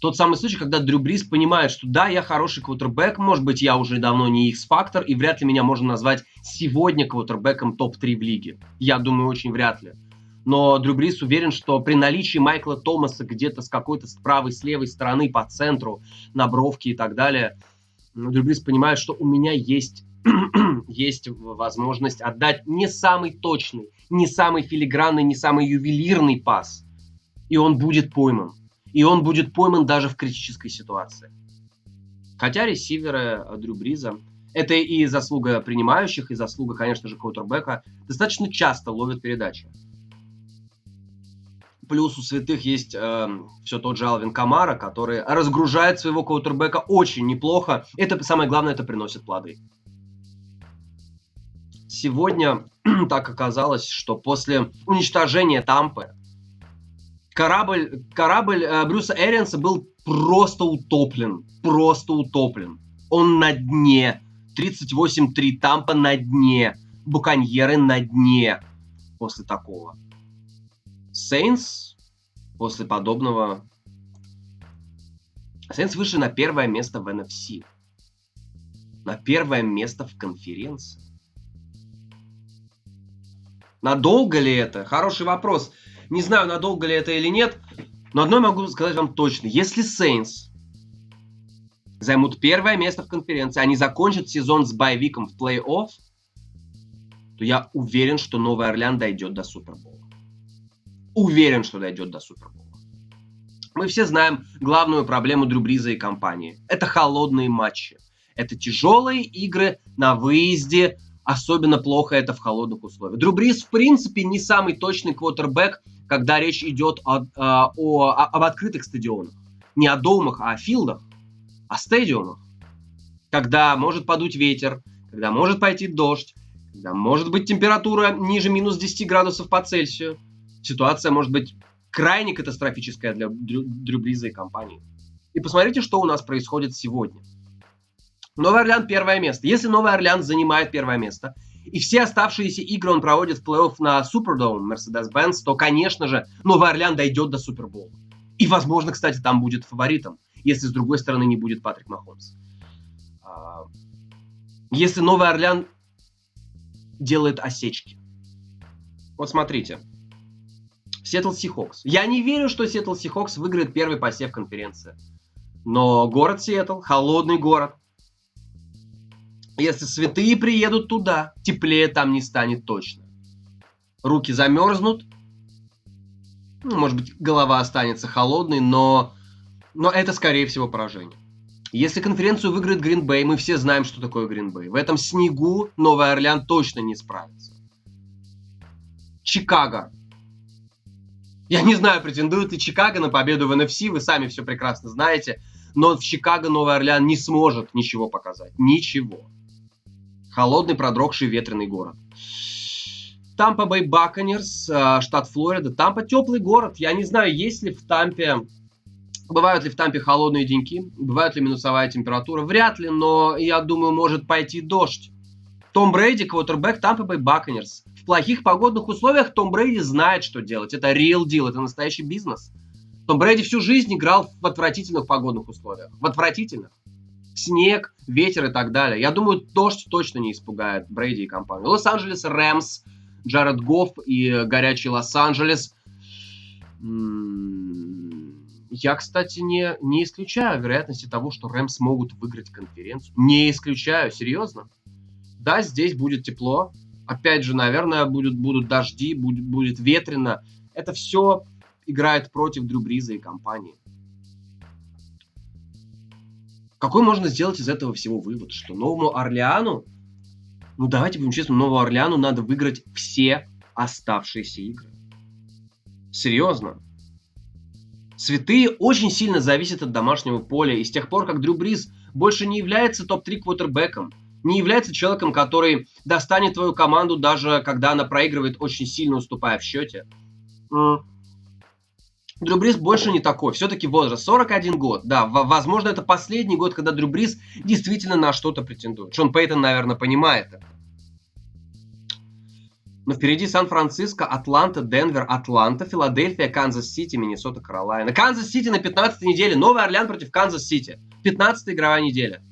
Тот самый случай, когда Дрю Брис понимает, что да, я хороший квотербек, может быть, я уже давно не X-фактор, и вряд ли меня можно назвать сегодня квотербеком топ-3 в лиге. Я думаю, очень вряд ли. Но Дрю Брис уверен, что при наличии Майкла Томаса где-то с какой-то с правой, с левой стороны, по центру, на бровке и так далее, Дрю Брис понимает, что у меня есть есть возможность отдать не самый точный, не самый филигранный, не самый ювелирный пас. И он будет пойман. И он будет пойман даже в критической ситуации. Хотя ресиверы Дрю Бриза, это и заслуга принимающих, и заслуга, конечно же, Квотербека, достаточно часто ловят передачи. Плюс у святых есть э, все тот же Алвин Камара, который разгружает своего квотербека очень неплохо. Это самое главное, это приносит плоды. Сегодня так оказалось, что после уничтожения Тампы корабль, корабль э, Брюса Эренса был просто утоплен. Просто утоплен. Он на дне. 38-3 Тампа на дне. Буконьеры на дне после такого. Сейнс после подобного... Сейнс вышли на первое место в NFC. На первое место в конференции. Надолго ли это? Хороший вопрос. Не знаю, надолго ли это или нет, но одно могу сказать вам точно. Если Сейнс займут первое место в конференции, они закончат сезон с байвиком в плей-офф, то я уверен, что Новый Орлеан дойдет до Супербола. Уверен, что дойдет до Супербола. Мы все знаем главную проблему Дрю Бриза и компании. Это холодные матчи. Это тяжелые игры на выезде Особенно плохо это в холодных условиях. Дрю Брис, в принципе, не самый точный квотербек, когда речь идет о, о, о, об открытых стадионах. Не о домах, а о филдах, о стадиумах. Когда может подуть ветер, когда может пойти дождь, когда может быть температура ниже минус 10 градусов по Цельсию. Ситуация может быть крайне катастрофическая для Дрю, Дрю Бриза и компании. И посмотрите, что у нас происходит сегодня – Новый Орлеан первое место. Если Новый Орлеан занимает первое место, и все оставшиеся игры он проводит в плей-офф на Супердоум Mercedes-Benz, то, конечно же, Новый Орлеан дойдет до Супербола. И, возможно, кстати, там будет фаворитом, если с другой стороны не будет Патрик Махомс. А, если Новый Орлеан делает осечки. Вот смотрите. Сиэтл Сихокс. Я не верю, что Сиэтл Сихокс выиграет первый посев конференции. Но город Сиэтл, холодный город, если святые приедут туда, теплее там не станет точно. Руки замерзнут, ну, может быть, голова останется холодной, но, но это, скорее всего, поражение. Если конференцию выиграет Гринбей, мы все знаем, что такое Гринбей. В этом снегу Новый Орлеан точно не справится. Чикаго. Я не знаю, претендует ли Чикаго на победу в NFC, вы сами все прекрасно знаете. Но в Чикаго Новый Орлеан не сможет ничего показать. Ничего. Холодный, продрогший, ветреный город. Тампа Бэй Баконерс, штат Флорида. Тампа теплый город. Я не знаю, есть ли в Тампе... Бывают ли в Тампе холодные деньки? Бывает ли минусовая температура? Вряд ли, но я думаю, может пойти дождь. Том Брейди, квотербек Тампа Бэй Баконерс. В плохих погодных условиях Том Брейди знает, что делать. Это real deal, это настоящий бизнес. Том Брейди всю жизнь играл в отвратительных погодных условиях. В отвратительных снег, ветер и так далее. Я думаю, дождь точно не испугает Брейди и компанию. Лос-Анджелес Рэмс, Джаред Гофф и горячий Лос-Анджелес. Я, кстати, не, не исключаю вероятности того, что Рэмс могут выиграть конференцию. Не исключаю, серьезно. Да, здесь будет тепло. Опять же, наверное, будут, будут дожди, будет, будет ветрено. Это все играет против Дрю Бриза и компании. Какой можно сделать из этого всего вывод? Что Новому Орлеану, ну давайте будем честны, Новому Орлеану надо выиграть все оставшиеся игры. Серьезно. Святые очень сильно зависят от домашнего поля, и с тех пор, как Дрю Бриз больше не является топ-3 квотербеком, не является человеком, который достанет твою команду, даже когда она проигрывает, очень сильно уступая в счете, Дрю Брис больше не такой. Все-таки возраст 41 год. Да, возможно, это последний год, когда Дрю Брис действительно на что-то претендует. Шон Пейтон, наверное, понимает это. Но впереди Сан-Франциско, Атланта, Денвер, Атланта, Филадельфия, Канзас-Сити, Миннесота, Каролайна. Канзас-Сити на 15 неделе. Новый Орлеан против Канзас-Сити. 15 игровая неделя.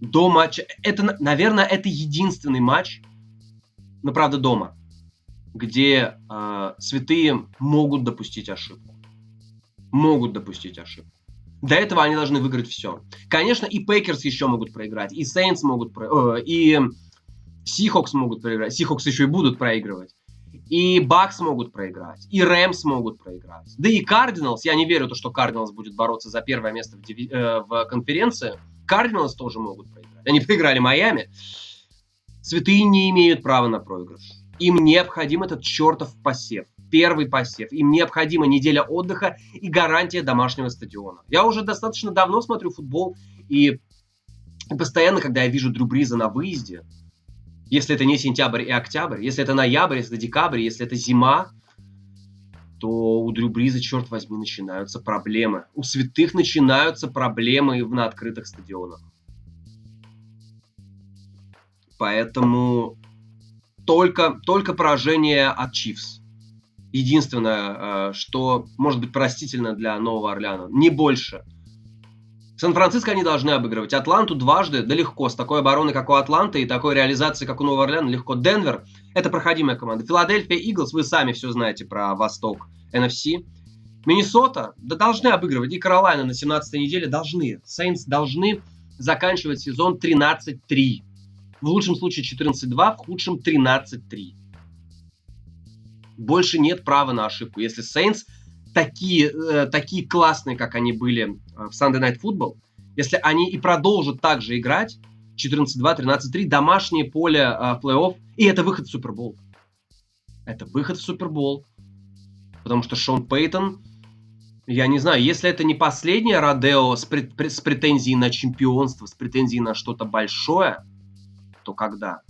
До матча. Это, наверное, это единственный матч. Но, правда, дома где э, святые могут допустить ошибку. Могут допустить ошибку. До этого они должны выиграть все. Конечно, и Пэкерс еще могут проиграть, и Сейнс могут проиграть, э, и Сихокс могут проиграть. Сихокс еще и будут проигрывать. И Бакс могут проиграть, и Рэмс могут проиграть. Да и Кардиналс, я не верю, то, что Кардиналс будет бороться за первое место в, диви- э, в конференции. Кардиналс тоже могут проиграть. Они проиграли Майами. Святые не имеют права на проигрыш. Им необходим этот чертов посев. Первый посев. Им необходима неделя отдыха и гарантия домашнего стадиона. Я уже достаточно давно смотрю футбол, и постоянно, когда я вижу Дрю Бриза на выезде, если это не сентябрь и октябрь, если это ноябрь, если это декабрь, если это зима, то у Дрю Бриза, черт возьми, начинаются проблемы. У святых начинаются проблемы на открытых стадионах. Поэтому только, только поражение от Чивс. Единственное, э, что может быть простительно для Нового Орлеана. Не больше. Сан-Франциско они должны обыгрывать. Атланту дважды, да легко. С такой обороной, как у Атланты, и такой реализацией, как у Нового Орлеана, легко. Денвер – это проходимая команда. Филадельфия, Иглс, вы сами все знаете про Восток, NFC. Миннесота, да должны обыгрывать. И Каролайна на 17-й неделе должны. Сейнс должны заканчивать сезон 13-3. В лучшем случае 14-2, в худшем 13-3. Больше нет права на ошибку. Если Saints такие, э, такие классные, как они были э, в Sunday Night Football, если они и продолжат так же играть, 14-2, 13-3, домашнее поле в плей-офф, и это выход в Супербол. Это выход в Супербол. Потому что Шон Пейтон, я не знаю, если это не последнее Родео с, прет, с претензией на чемпионство, с претензией на что-то большое, то когда?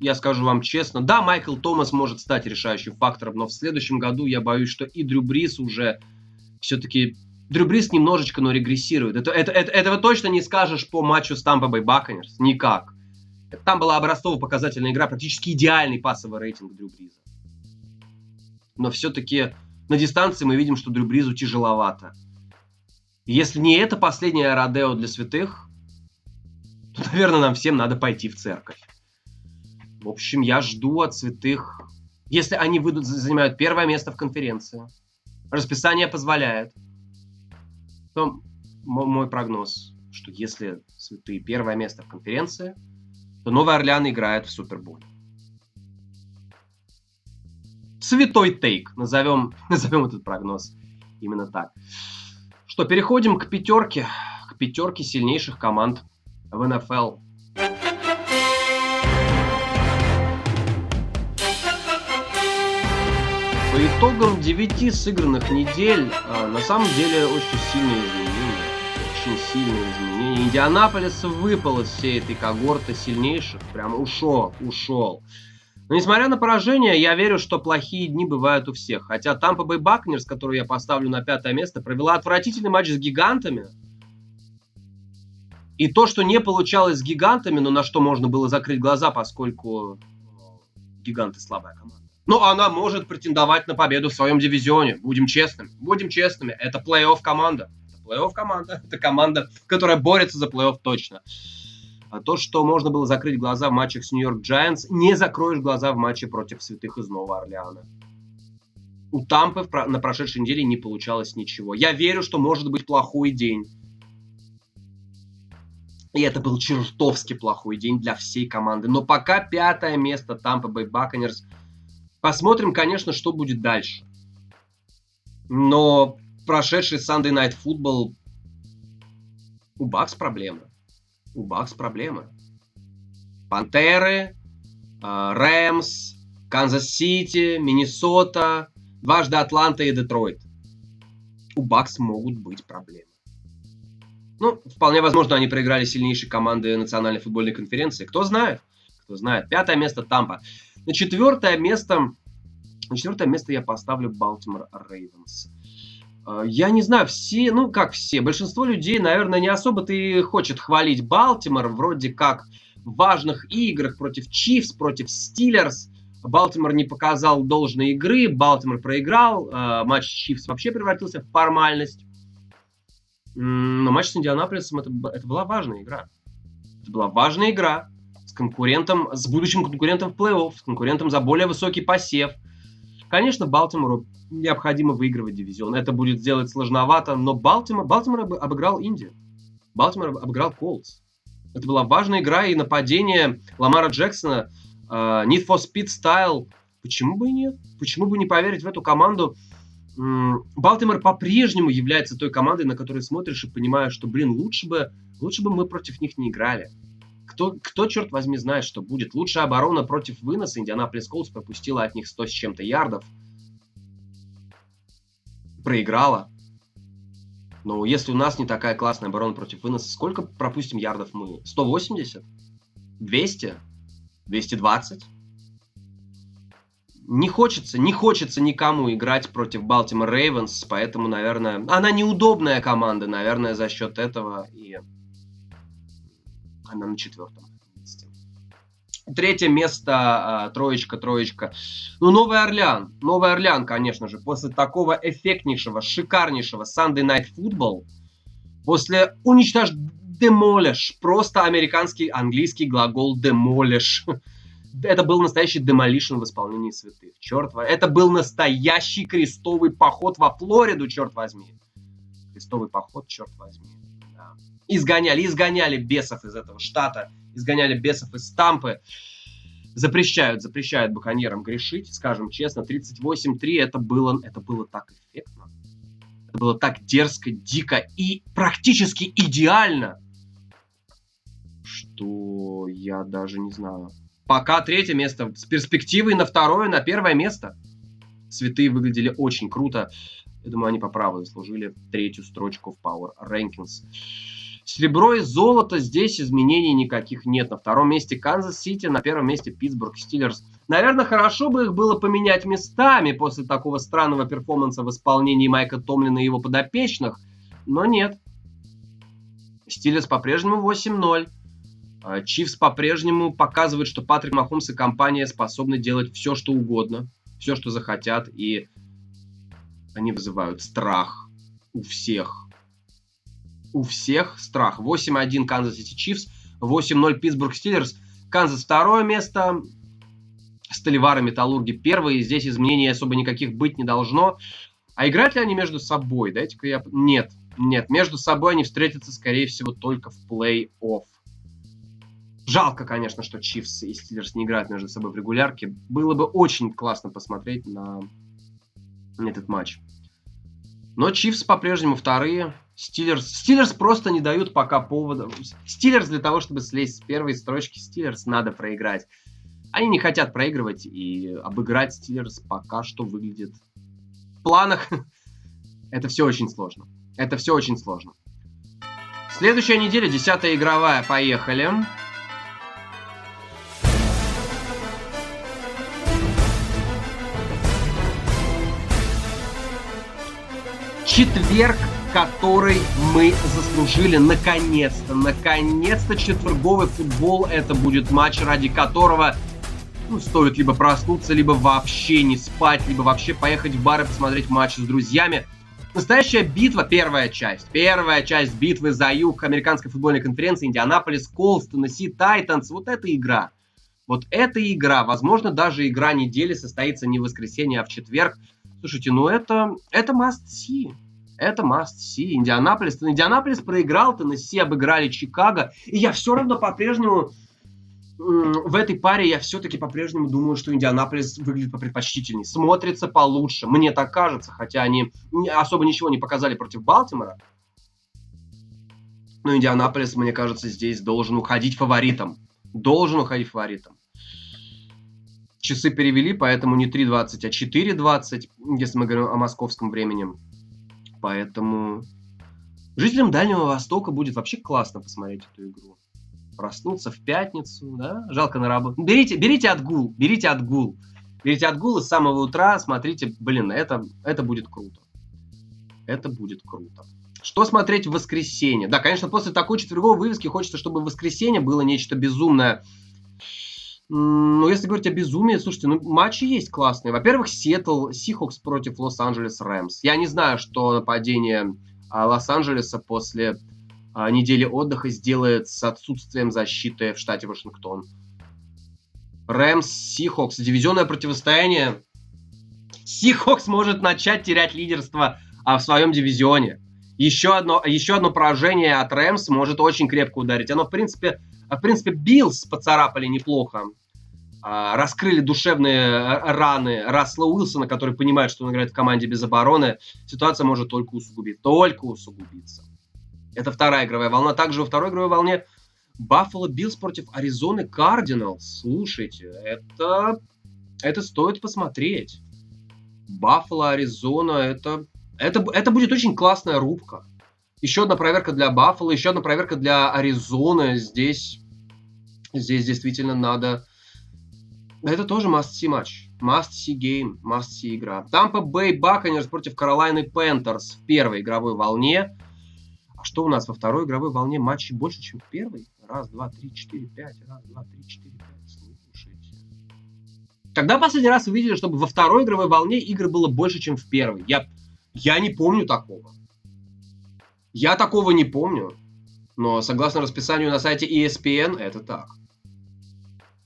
Я скажу вам честно, да, Майкл Томас может стать решающим фактором, но в следующем году я боюсь, что и Дрю Брис уже все-таки Дрю Брис немножечко, но регрессирует. Это, это, это, этого точно не скажешь по матчу с Тампа Бэй Баконерс. Никак. Там была образцово-показательная игра, практически идеальный пассовый рейтинг Дрю Бриза. Но все-таки на дистанции мы видим, что Дрю Бризу тяжеловато. Если не это последнее Родео для святых, наверное, нам всем надо пойти в церковь. В общем, я жду от святых, если они выйдут, занимают первое место в конференции, расписание позволяет, то мой прогноз, что если святые первое место в конференции, то Новый Орлеан играет в Суперболе. Святой тейк, назовем, назовем этот прогноз именно так. Что, переходим к пятерке, к пятерке сильнейших команд в НФЛ По итогам 9 сыгранных недель, а, на самом деле очень сильные изменения. Очень сильные изменения. Индианаполис выпал из всей этой когорты сильнейших. Прям ушел, ушел. Но несмотря на поражение, я верю, что плохие дни бывают у всех. Хотя Тампа Бэй Бакнерс, которую я поставлю на пятое место, провела отвратительный матч с гигантами. И то, что не получалось с гигантами, но на что можно было закрыть глаза, поскольку гиганты слабая команда. Но она может претендовать на победу в своем дивизионе. Будем честными. Будем честными. Это плей-офф команда. Это плей-офф команда. Это команда, которая борется за плей-офф точно. А то, что можно было закрыть глаза в матчах с Нью-Йорк Giants, не закроешь глаза в матче против Святых из Нового Орлеана. У Тампы на прошедшей неделе не получалось ничего. Я верю, что может быть плохой день. И это был чертовски плохой день для всей команды. Но пока пятое место Тампа Бэй Баконерс – Посмотрим, конечно, что будет дальше. Но прошедший Sunday Night Football у Бакс проблемы. У Бакс проблемы. Пантеры, а, Рэмс, Канзас-Сити, Миннесота, дважды Атланта и Детройт. У Бакс могут быть проблемы. Ну, вполне возможно, они проиграли сильнейшие команды Национальной футбольной конференции. Кто знает? Кто знает. Пятое место Тампа. На четвертое место, на четвертое место я поставлю Балтимор Рейвенс. А, я не знаю, все, ну как все, большинство людей, наверное, не особо-то и хочет хвалить Балтимор, вроде как в важных играх против Чифс, против Стиллерс. Балтимор не показал должной игры, Балтимор проиграл, э, матч Чифс вообще превратился в формальность. Но матч с Индианаполисом это, это была важная игра. Это была важная игра конкурентом, с будущим конкурентом в плей-офф, с конкурентом за более высокий посев. Конечно, Балтимору необходимо выигрывать дивизион. Это будет сделать сложновато, но Балтимор, Балтимор обыграл Индию. Балтимор обыграл Колдс. Это была важная игра и нападение Ламара Джексона, uh, Need for Speed Style. Почему бы и нет? Почему бы не поверить в эту команду? Балтимор по-прежнему является той командой, на которую смотришь и понимаешь, что, блин, лучше бы, лучше бы мы против них не играли. Кто, кто, черт возьми, знает, что будет? Лучшая оборона против выноса. Индианаполис Колдс пропустила от них 100 с чем-то ярдов. Проиграла. Но если у нас не такая классная оборона против выноса, сколько пропустим ярдов мы? 180? 200? 220? Не хочется, не хочется никому играть против Балтимор Рейвенс, поэтому, наверное, она неудобная команда, наверное, за счет этого и она на четвертом. Третье место, а, троечка, троечка. Ну, Новый Орлеан. Новый Орлеан, конечно же, после такого эффектнейшего, шикарнейшего Sunday Night Football, после уничтож... Demolish, просто американский, английский глагол demolish. Это был настоящий demolition в исполнении святых. Черт возьми. Это был настоящий крестовый поход во Флориду, черт возьми. Крестовый поход, черт возьми изгоняли, изгоняли бесов из этого штата, изгоняли бесов из Тампы. Запрещают, запрещают баконьерам грешить, скажем честно. 38-3 это было, это было так эффектно. Это было так дерзко, дико и практически идеально. что я даже не знаю. Пока третье место с перспективой на второе, на первое место. Святые выглядели очень круто. Я думаю, они по праву заслужили третью строчку в Power Rankings. Серебро и золото, здесь изменений никаких нет. На втором месте Канзас Сити, на первом месте Питтсбург Стиллерс. Наверное, хорошо бы их было поменять местами после такого странного перформанса в исполнении Майка Томлина и его подопечных, но нет. Стиллерс по-прежнему 8-0. А, Чифс по-прежнему показывает, что Патрик Махомс и компания способны делать все, что угодно, все, что захотят, и они вызывают страх у всех у всех страх. 8-1 Канзас Сити Чифс, 8-0 Питтсбург Стиллерс. Канзас второе место, Сталевары Металлурги первые. Здесь изменений особо никаких быть не должно. А играют ли они между собой? Дайте-ка я... Нет, нет. Между собой они встретятся, скорее всего, только в плей-офф. Жалко, конечно, что Чифс и Стиллерс не играют между собой в регулярке. Было бы очень классно посмотреть на этот матч. Но Чифс по-прежнему вторые. Стиллерс, Стиллерс просто не дают пока повода. Стиллерс для того, чтобы слезть с первой строчки, Стиллерс надо проиграть. Они не хотят проигрывать, и обыграть Стиллерс пока что выглядит в планах. Это все очень сложно. Это все очень сложно. Следующая неделя, десятая игровая, поехали. Четверг который мы заслужили наконец-то. Наконец-то четверговый футбол. Это будет матч, ради которого ну, стоит либо проснуться, либо вообще не спать, либо вообще поехать в бар и посмотреть матч с друзьями. Настоящая битва, первая часть. Первая часть битвы за юг американской футбольной конференции Индианаполис, Колс, Теннесси, Тайтанс. Вот эта игра. Вот эта игра, возможно, даже игра недели состоится не в воскресенье, а в четверг. Слушайте, ну это, это must see это must see. Индианаполис. Индианаполис проиграл, Теннесси обыграли Чикаго. И я все равно по-прежнему в этой паре я все-таки по-прежнему думаю, что Индианаполис выглядит попредпочтительнее, смотрится получше. Мне так кажется, хотя они особо ничего не показали против Балтимора. Но Индианаполис, мне кажется, здесь должен уходить фаворитом. Должен уходить фаворитом. Часы перевели, поэтому не 3.20, а 4.20, если мы говорим о московском времени. Поэтому жителям Дальнего Востока будет вообще классно посмотреть эту игру. Проснуться в пятницу, да? Жалко на работу. Берите, берите отгул, берите отгул. Берите отгул и с самого утра смотрите, блин, это, это будет круто. Это будет круто. Что смотреть в воскресенье? Да, конечно, после такой четверговой вывески хочется, чтобы в воскресенье было нечто безумное ну, если говорить о безумии, слушайте, ну, матчи есть классные. Во-первых, Сиэтл, Сихокс против Лос-Анджелес Рэмс. Я не знаю, что нападение а, Лос-Анджелеса после а, недели отдыха сделает с отсутствием защиты в штате Вашингтон. Рэмс, Сихокс, дивизионное противостояние. Сихокс может начать терять лидерство а, в своем дивизионе. Еще одно, еще одно поражение от Рэмс может очень крепко ударить. Оно, в принципе, в принципе, Биллс поцарапали неплохо. А, раскрыли душевные э, раны Рассела Уилсона, который понимает, что он играет в команде без обороны. Ситуация может только усугубиться. Только усугубиться. Это вторая игровая волна. Также во второй игровой волне Баффало Биллс против Аризоны Кардиналс. Слушайте, это, это стоит посмотреть. Баффало, Аризона, это, это, это будет очень классная рубка. Еще одна проверка для Баффала, еще одна проверка для Аризоны. Здесь, здесь действительно надо... Это тоже must-see матч. Must-see game, must-see игра. Тампа Бэй Баканирс против Каролайны Пентерс в первой игровой волне. А что у нас во второй игровой волне матчей больше, чем в первой? Раз, два, три, четыре, пять. Раз, два, три, четыре, пять. Слушайте. Когда последний раз вы видели, чтобы во второй игровой волне игр было больше, чем в первой? Я, я не помню такого. Я такого не помню, но согласно расписанию на сайте ESPN, это так.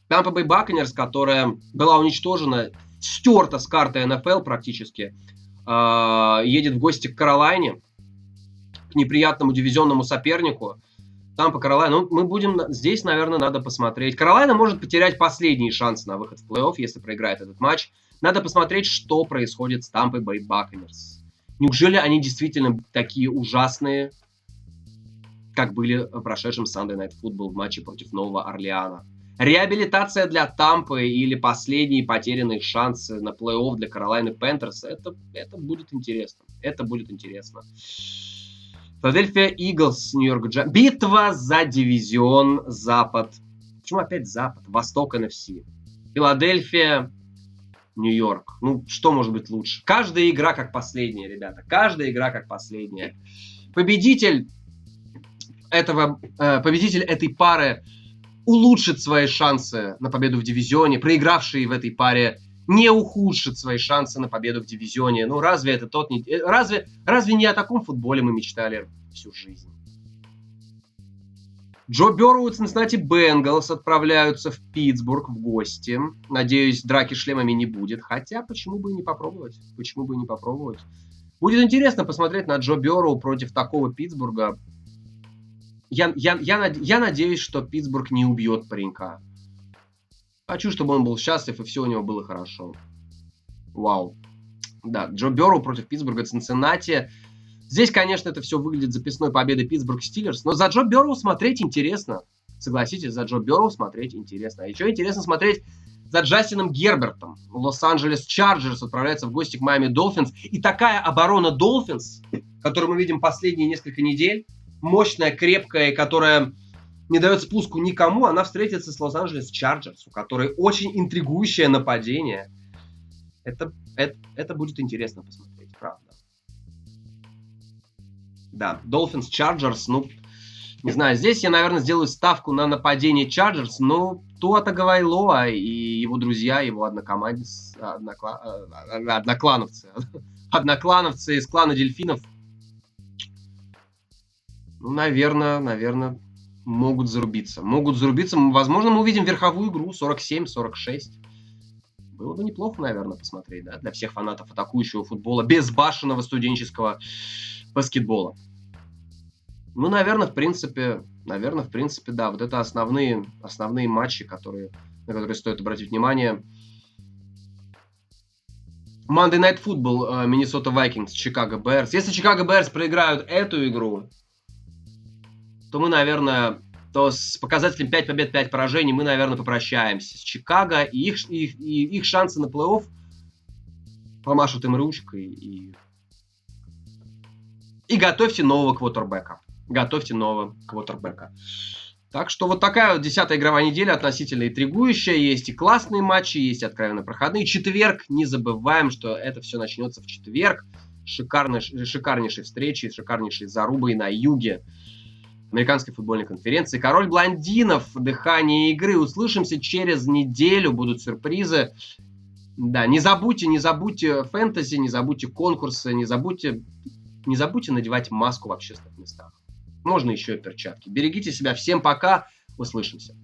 Tampa Bay Buccaneers, которая была уничтожена, стерта с карты НФЛ практически, э, едет в гости к Каролайне, к неприятному дивизионному сопернику. Тампа Каролайна. Ну, мы будем... Здесь, наверное, надо посмотреть. Каролайна может потерять последние шансы на выход в плей-офф, если проиграет этот матч. Надо посмотреть, что происходит с Тампой Бэй Buccaneers. Неужели они действительно такие ужасные? как были в прошедшем Sunday Night Football в матче против Нового Орлеана. Реабилитация для Тампы или последние потерянные шансы на плей-офф для Каролайны Пентерс, это, это будет интересно. Это будет интересно. Филадельфия Иглс, Нью-Йорк Джайанс. Битва за дивизион Запад. Почему опять Запад? Восток НФС. Филадельфия, Нью-Йорк. Ну, что может быть лучше? Каждая игра как последняя, ребята. Каждая игра как последняя. Победитель этого, э, победитель этой пары улучшит свои шансы на победу в дивизионе. Проигравший в этой паре не ухудшит свои шансы на победу в дивизионе. Ну, разве это тот не... Э, разве, разве не о таком футболе мы мечтали всю жизнь? Джо Берроу и Цинциннати Бенгалс отправляются в Питтсбург в гости. Надеюсь, драки шлемами не будет. Хотя, почему бы и не попробовать? Почему бы и не попробовать? Будет интересно посмотреть на Джо Берроу против такого Питтсбурга. Я, я, я, я надеюсь, что Питтсбург не убьет паренька. Хочу, чтобы он был счастлив и все у него было хорошо. Вау. Да, Джо Берроу против Питтсбурга, Цинциннати. Здесь, конечно, это все выглядит записной победой Питтсбург Стиллерс, но за Джо Берроу смотреть интересно. Согласитесь, за Джо Берроу смотреть интересно. А еще интересно смотреть за Джастином Гербертом. Лос-Анджелес Чарджерс отправляется в гости к Майами Долфинс. И такая оборона Долфинс, которую мы видим последние несколько недель, мощная, крепкая, которая не дает спуску никому, она встретится с Лос-Анджелес Чарджерс, у которой очень интригующее нападение. Это, это, это будет интересно посмотреть, Да, Dolphins Chargers, ну, не знаю, здесь я, наверное, сделаю ставку на нападение Chargers, но Туа Таговайлоа и его друзья, его однокомандец, однокла, э, одноклановцы, одноклановцы из клана дельфинов, ну, наверное, наверное, могут зарубиться. Могут зарубиться. Возможно, мы увидим верховую игру 47-46. Было бы неплохо, наверное, посмотреть, да, для всех фанатов атакующего футбола, безбашенного студенческого баскетбола. Ну, наверное, в принципе, наверное, в принципе, да, вот это основные, основные матчи, которые, на которые стоит обратить внимание. Monday Night Football, Миннесота Vikings, Чикаго Берс. Если Чикаго Берс проиграют эту игру, то мы, наверное, то с показателем 5 побед, 5 поражений мы, наверное, попрощаемся с Чикаго, и их, их, и их шансы на плей-офф помашут им ручкой. И, и готовьте нового квотербека. Готовьте нового квотербека. Так что вот такая вот десятая игровая неделя относительно интригующая. Есть и классные матчи, есть откровенно проходные. Четверг, не забываем, что это все начнется в четверг. Шикарной, шикарнейшей встречи, шикарнейшей зарубой на юге американской футбольной конференции. Король блондинов, дыхание игры. Услышимся через неделю, будут сюрпризы. Да, не забудьте, не забудьте фэнтези, не забудьте конкурсы, не забудьте, не забудьте надевать маску в общественных местах. Можно еще и перчатки. Берегите себя. Всем пока. Услышимся.